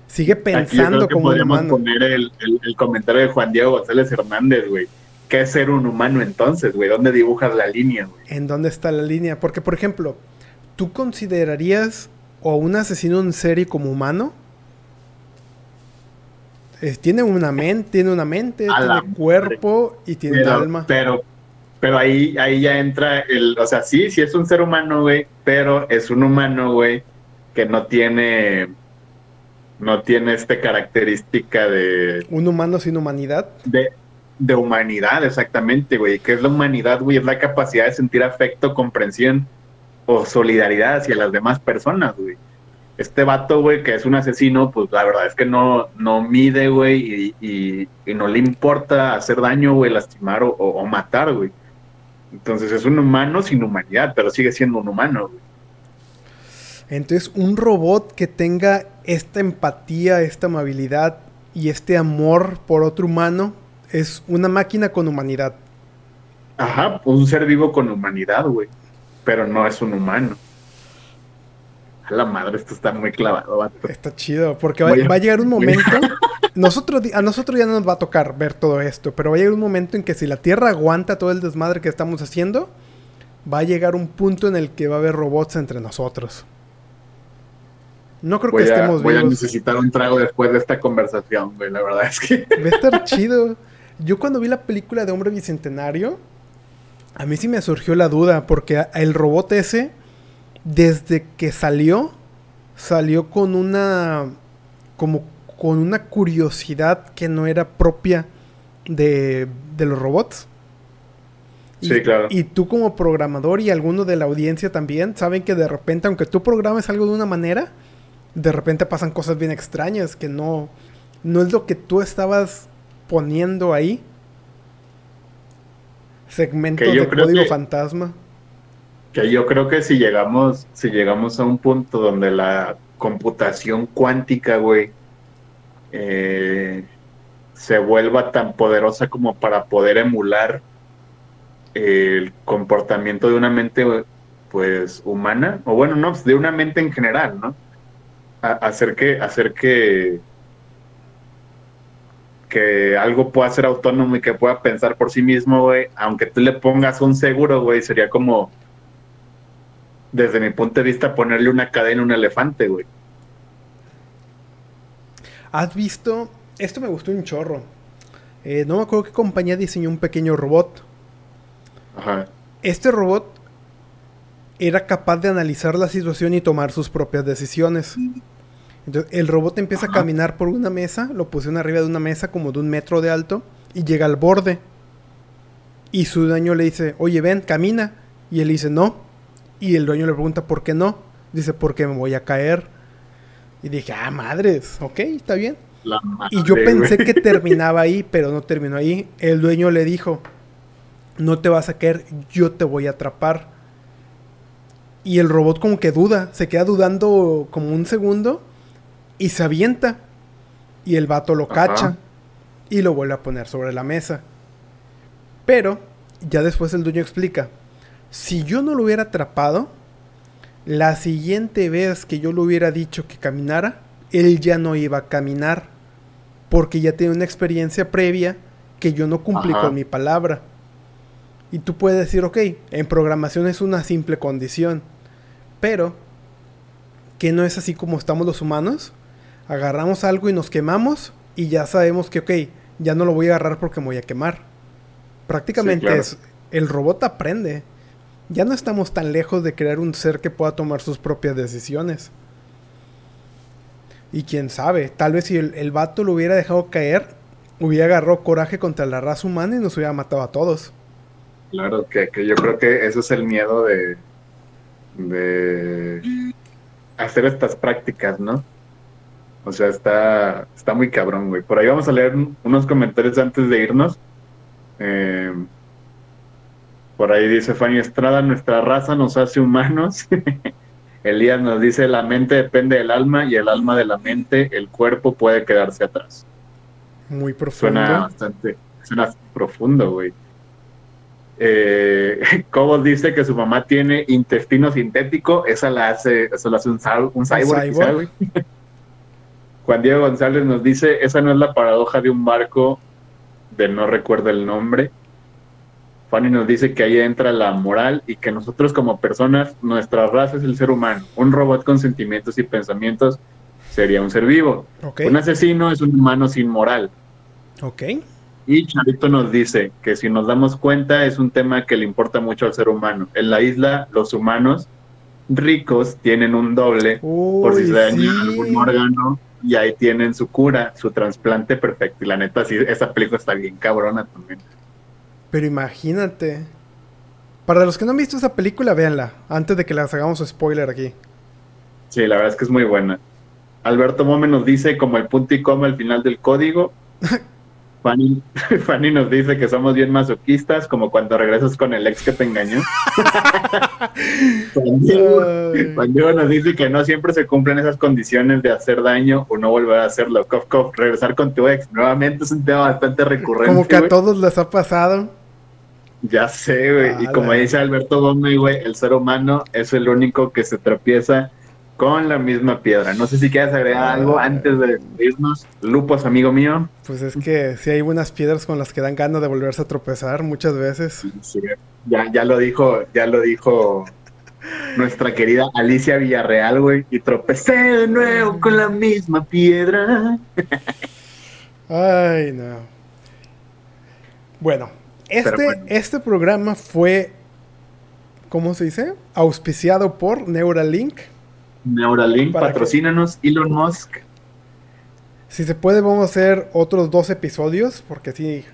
sigue pensando como un humano. poner el, comentario de Juan Diego González Hernández, güey. ¿Qué es ser un humano entonces, güey? ¿Dónde dibujas la línea, güey? ¿En dónde está la línea? Porque, por ejemplo, ¿tú considerarías a un asesino en serie como humano? tiene una mente, tiene una mente, tiene cuerpo y tiene alma. Pero, pero ahí, ahí ya entra el, o sea, sí, sí es un ser humano, güey, pero es un humano, güey, que no tiene, no tiene esta característica de... Un humano sin humanidad. De, de humanidad, exactamente, güey. ¿Qué es la humanidad, güey? Es la capacidad de sentir afecto, comprensión o solidaridad hacia las demás personas, güey este vato, güey, que es un asesino, pues la verdad es que no, no mide, güey, y, no le importa hacer daño, güey, lastimar o, matar, güey. Entonces es un humano sin humanidad, pero sigue siendo un humano, güey. Entonces, un robot que tenga esta empatía, esta amabilidad y este amor por otro humano es una máquina con humanidad. Ajá, pues un ser vivo con humanidad, güey. Pero no es un humano la madre, esto está muy clavado, Está chido, porque va, a... llegar un momento. nosotros, a nosotros ya no nos va a tocar ver todo esto, pero va a llegar un momento en que si la Tierra aguanta todo el desmadre que estamos haciendo, va a llegar un punto en el que va a haber robots entre nosotros. No creo que estemos Voy a necesitar un trago después de esta conversación, güey. La verdad es que. Va a estar chido. Yo cuando vi la película de Hombre Bicentenario, a mí sí me surgió la duda, porque el robot ese desde que salió, salió con una como con una curiosidad que no era propia de, de los robots. Sí, claro. Y tú como programador y alguno de la audiencia también saben que de repente, aunque tú programes algo de una manera, de repente pasan cosas bien extrañas que no, no es lo que tú estabas poniendo ahí. Segmento Que yo de creo código que- fantasma. Que yo creo que si llegamos, si llegamos a un punto donde la computación cuántica, güey, eh, se vuelva tan poderosa como para poder emular el comportamiento de una mente, pues, humana, o bueno, no, de una mente en general, ¿no? A- hacer que, hacer que, que algo pueda ser autónomo y que pueda pensar por sí mismo, güey, aunque tú le pongas un seguro, güey, sería como desde mi punto de vista, ponerle una cadena a un elefante, güey. ¿Has visto? Esto me gustó un chorro. Eh, no me acuerdo qué compañía diseñó un pequeño robot. Ajá. Este robot era capaz de analizar la situación y tomar sus propias decisiones. Entonces, el robot empieza a caminar por una mesa, lo pusieron arriba de una mesa como de un metro de alto y llega al borde. Y su dueño le dice, oye, ven, camina. Y él dice, no. Y el dueño le pregunta, ¿por qué no? Dice, porque me voy a caer. Y dije, ah, madres, ok, está bien. Madre, Y yo pensé que terminaba ahí, pero no terminó ahí. El dueño le dijo, no te vas a caer, yo te voy a atrapar. Y el robot como que duda, se queda dudando como un segundo y se avienta. Y el vato lo Ajá. cacha y lo vuelve a poner sobre la mesa. Pero ya después el dueño explica, si yo no lo hubiera atrapado, la siguiente vez que yo le hubiera dicho que caminara, él ya no iba a caminar. Porque ya tiene una experiencia previa que yo no cumplí Ajá. con mi palabra. Y tú puedes decir, ok, en programación es una simple condición. Pero, que no es así como estamos los humanos. Agarramos algo y nos quemamos y ya sabemos que, ok, ya no lo voy a agarrar porque me voy a quemar. Prácticamente claro. es, el robot aprende. Ya no estamos tan lejos de crear un ser que pueda tomar sus propias decisiones. Y quién sabe, tal vez si el, el vato lo hubiera dejado caer, hubiera agarrado coraje contra la raza humana y nos hubiera matado a todos. Claro, que, que yo creo que eso es el miedo de, de hacer estas prácticas, ¿no? O sea, está, está muy cabrón, güey. Por ahí vamos a leer un- unos comentarios antes de irnos. Eh, por ahí dice Fanny Estrada, nuestra raza nos hace humanos. Elías nos dice, la mente depende del alma y el alma de la mente, el cuerpo puede quedarse atrás. Muy profundo. Suena bastante, suena profundo, güey. Eh, Cobos dice que su mamá tiene intestino sintético, esa la hace, eso la hace un, un cyborg, quizá, cyborg? güey. Juan Diego González nos dice, esa no es la paradoja de un barco de no recuerdo el nombre. Fanny nos dice que ahí entra la moral y que nosotros como personas, nuestra raza es el ser humano. Un robot con sentimientos y pensamientos sería un ser vivo. Un asesino es un humano sin moral. Ok. Y Charito nos dice que si nos damos cuenta es un tema que le importa mucho al ser humano. En la isla los humanos ricos tienen un doble por si se daña sí. algún órgano y ahí tienen su cura, su trasplante perfecto. Y la neta, sí, esa película está bien cabrona también. Pero imagínate. Para los que no han visto esa película, véanla. Antes de que les hagamos spoiler aquí. Sí, la verdad es que es muy buena. Alberto Mome nos dice como el punto y coma al final del código. Fanny, Fanny nos dice que somos bien masoquistas, como cuando regresas con el ex que te engañó. Diego nos dice que no siempre se cumplen esas condiciones de hacer daño o no volver a hacerlo. Cof, cof, regresar con tu ex. Nuevamente es un tema bastante recurrente. Como que a todos les ha pasado. Ya sé, güey. Y como dice Alberto Gómez, güey, el ser humano es el único que se tropieza con la misma piedra. No sé si quieres agregar Ah. algo antes de irnos. Lupos, amigo mío. Pues es que sí hay unas piedras con las que dan ganas de volverse a tropezar muchas veces. Sí, ya, ya lo dijo, ya lo dijo nuestra querida Alicia Villarreal, güey. Y tropecé de nuevo con la misma piedra. Ay, no. Bueno, este, bueno. este programa fue, ¿cómo se dice? Auspiciado por Neuralink. Neuralink, ¿Para qué? patrocínanos, Elon Musk. Si se puede, vamos a hacer otros dos episodios, porque sí,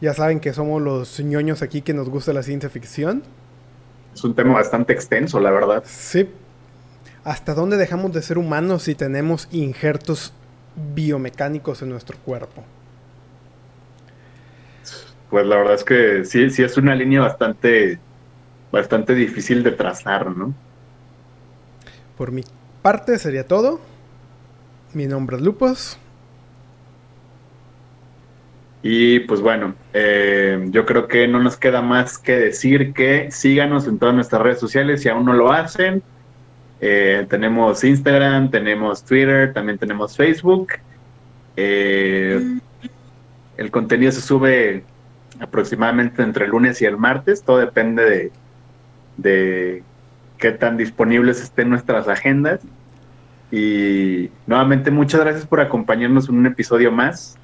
ya saben que somos los ñoños aquí que nos gusta la ciencia ficción. Es un tema bastante extenso, la verdad. Sí. ¿Hasta dónde dejamos de ser humanos si tenemos injertos biomecánicos en nuestro cuerpo? pues la verdad es que sí, sí es una línea bastante, bastante difícil de trazar, ¿no? Por mi parte sería todo. Mi nombre es Lupos. Y pues bueno, eh, yo creo que no nos queda más que decir que síganos en todas nuestras redes sociales si aún no lo hacen. Eh, tenemos Instagram, tenemos Twitter, también tenemos Facebook. Eh, el contenido se sube aproximadamente entre el lunes y el martes, todo depende de, de qué tan disponibles estén nuestras agendas. Y nuevamente muchas gracias por acompañarnos en un episodio más.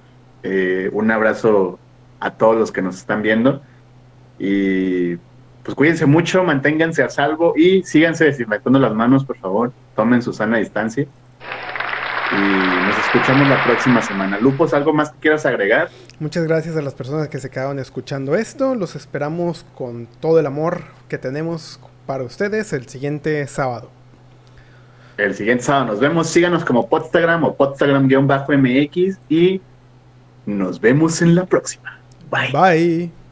Eh, un abrazo a todos los que nos están viendo. Y pues cuídense mucho, manténganse a salvo y síganse desinfectando las manos, por favor. Tomen su sana distancia. Y nos escuchamos la próxima semana. Lupos, ¿algo más que quieras agregar? Muchas gracias a las personas que se quedaron escuchando esto. Los esperamos con todo el amor que tenemos para ustedes el siguiente sábado. El siguiente sábado nos vemos. Síganos como Podstagram o Podstagram-MX y nos vemos en la próxima. Bye. Bye.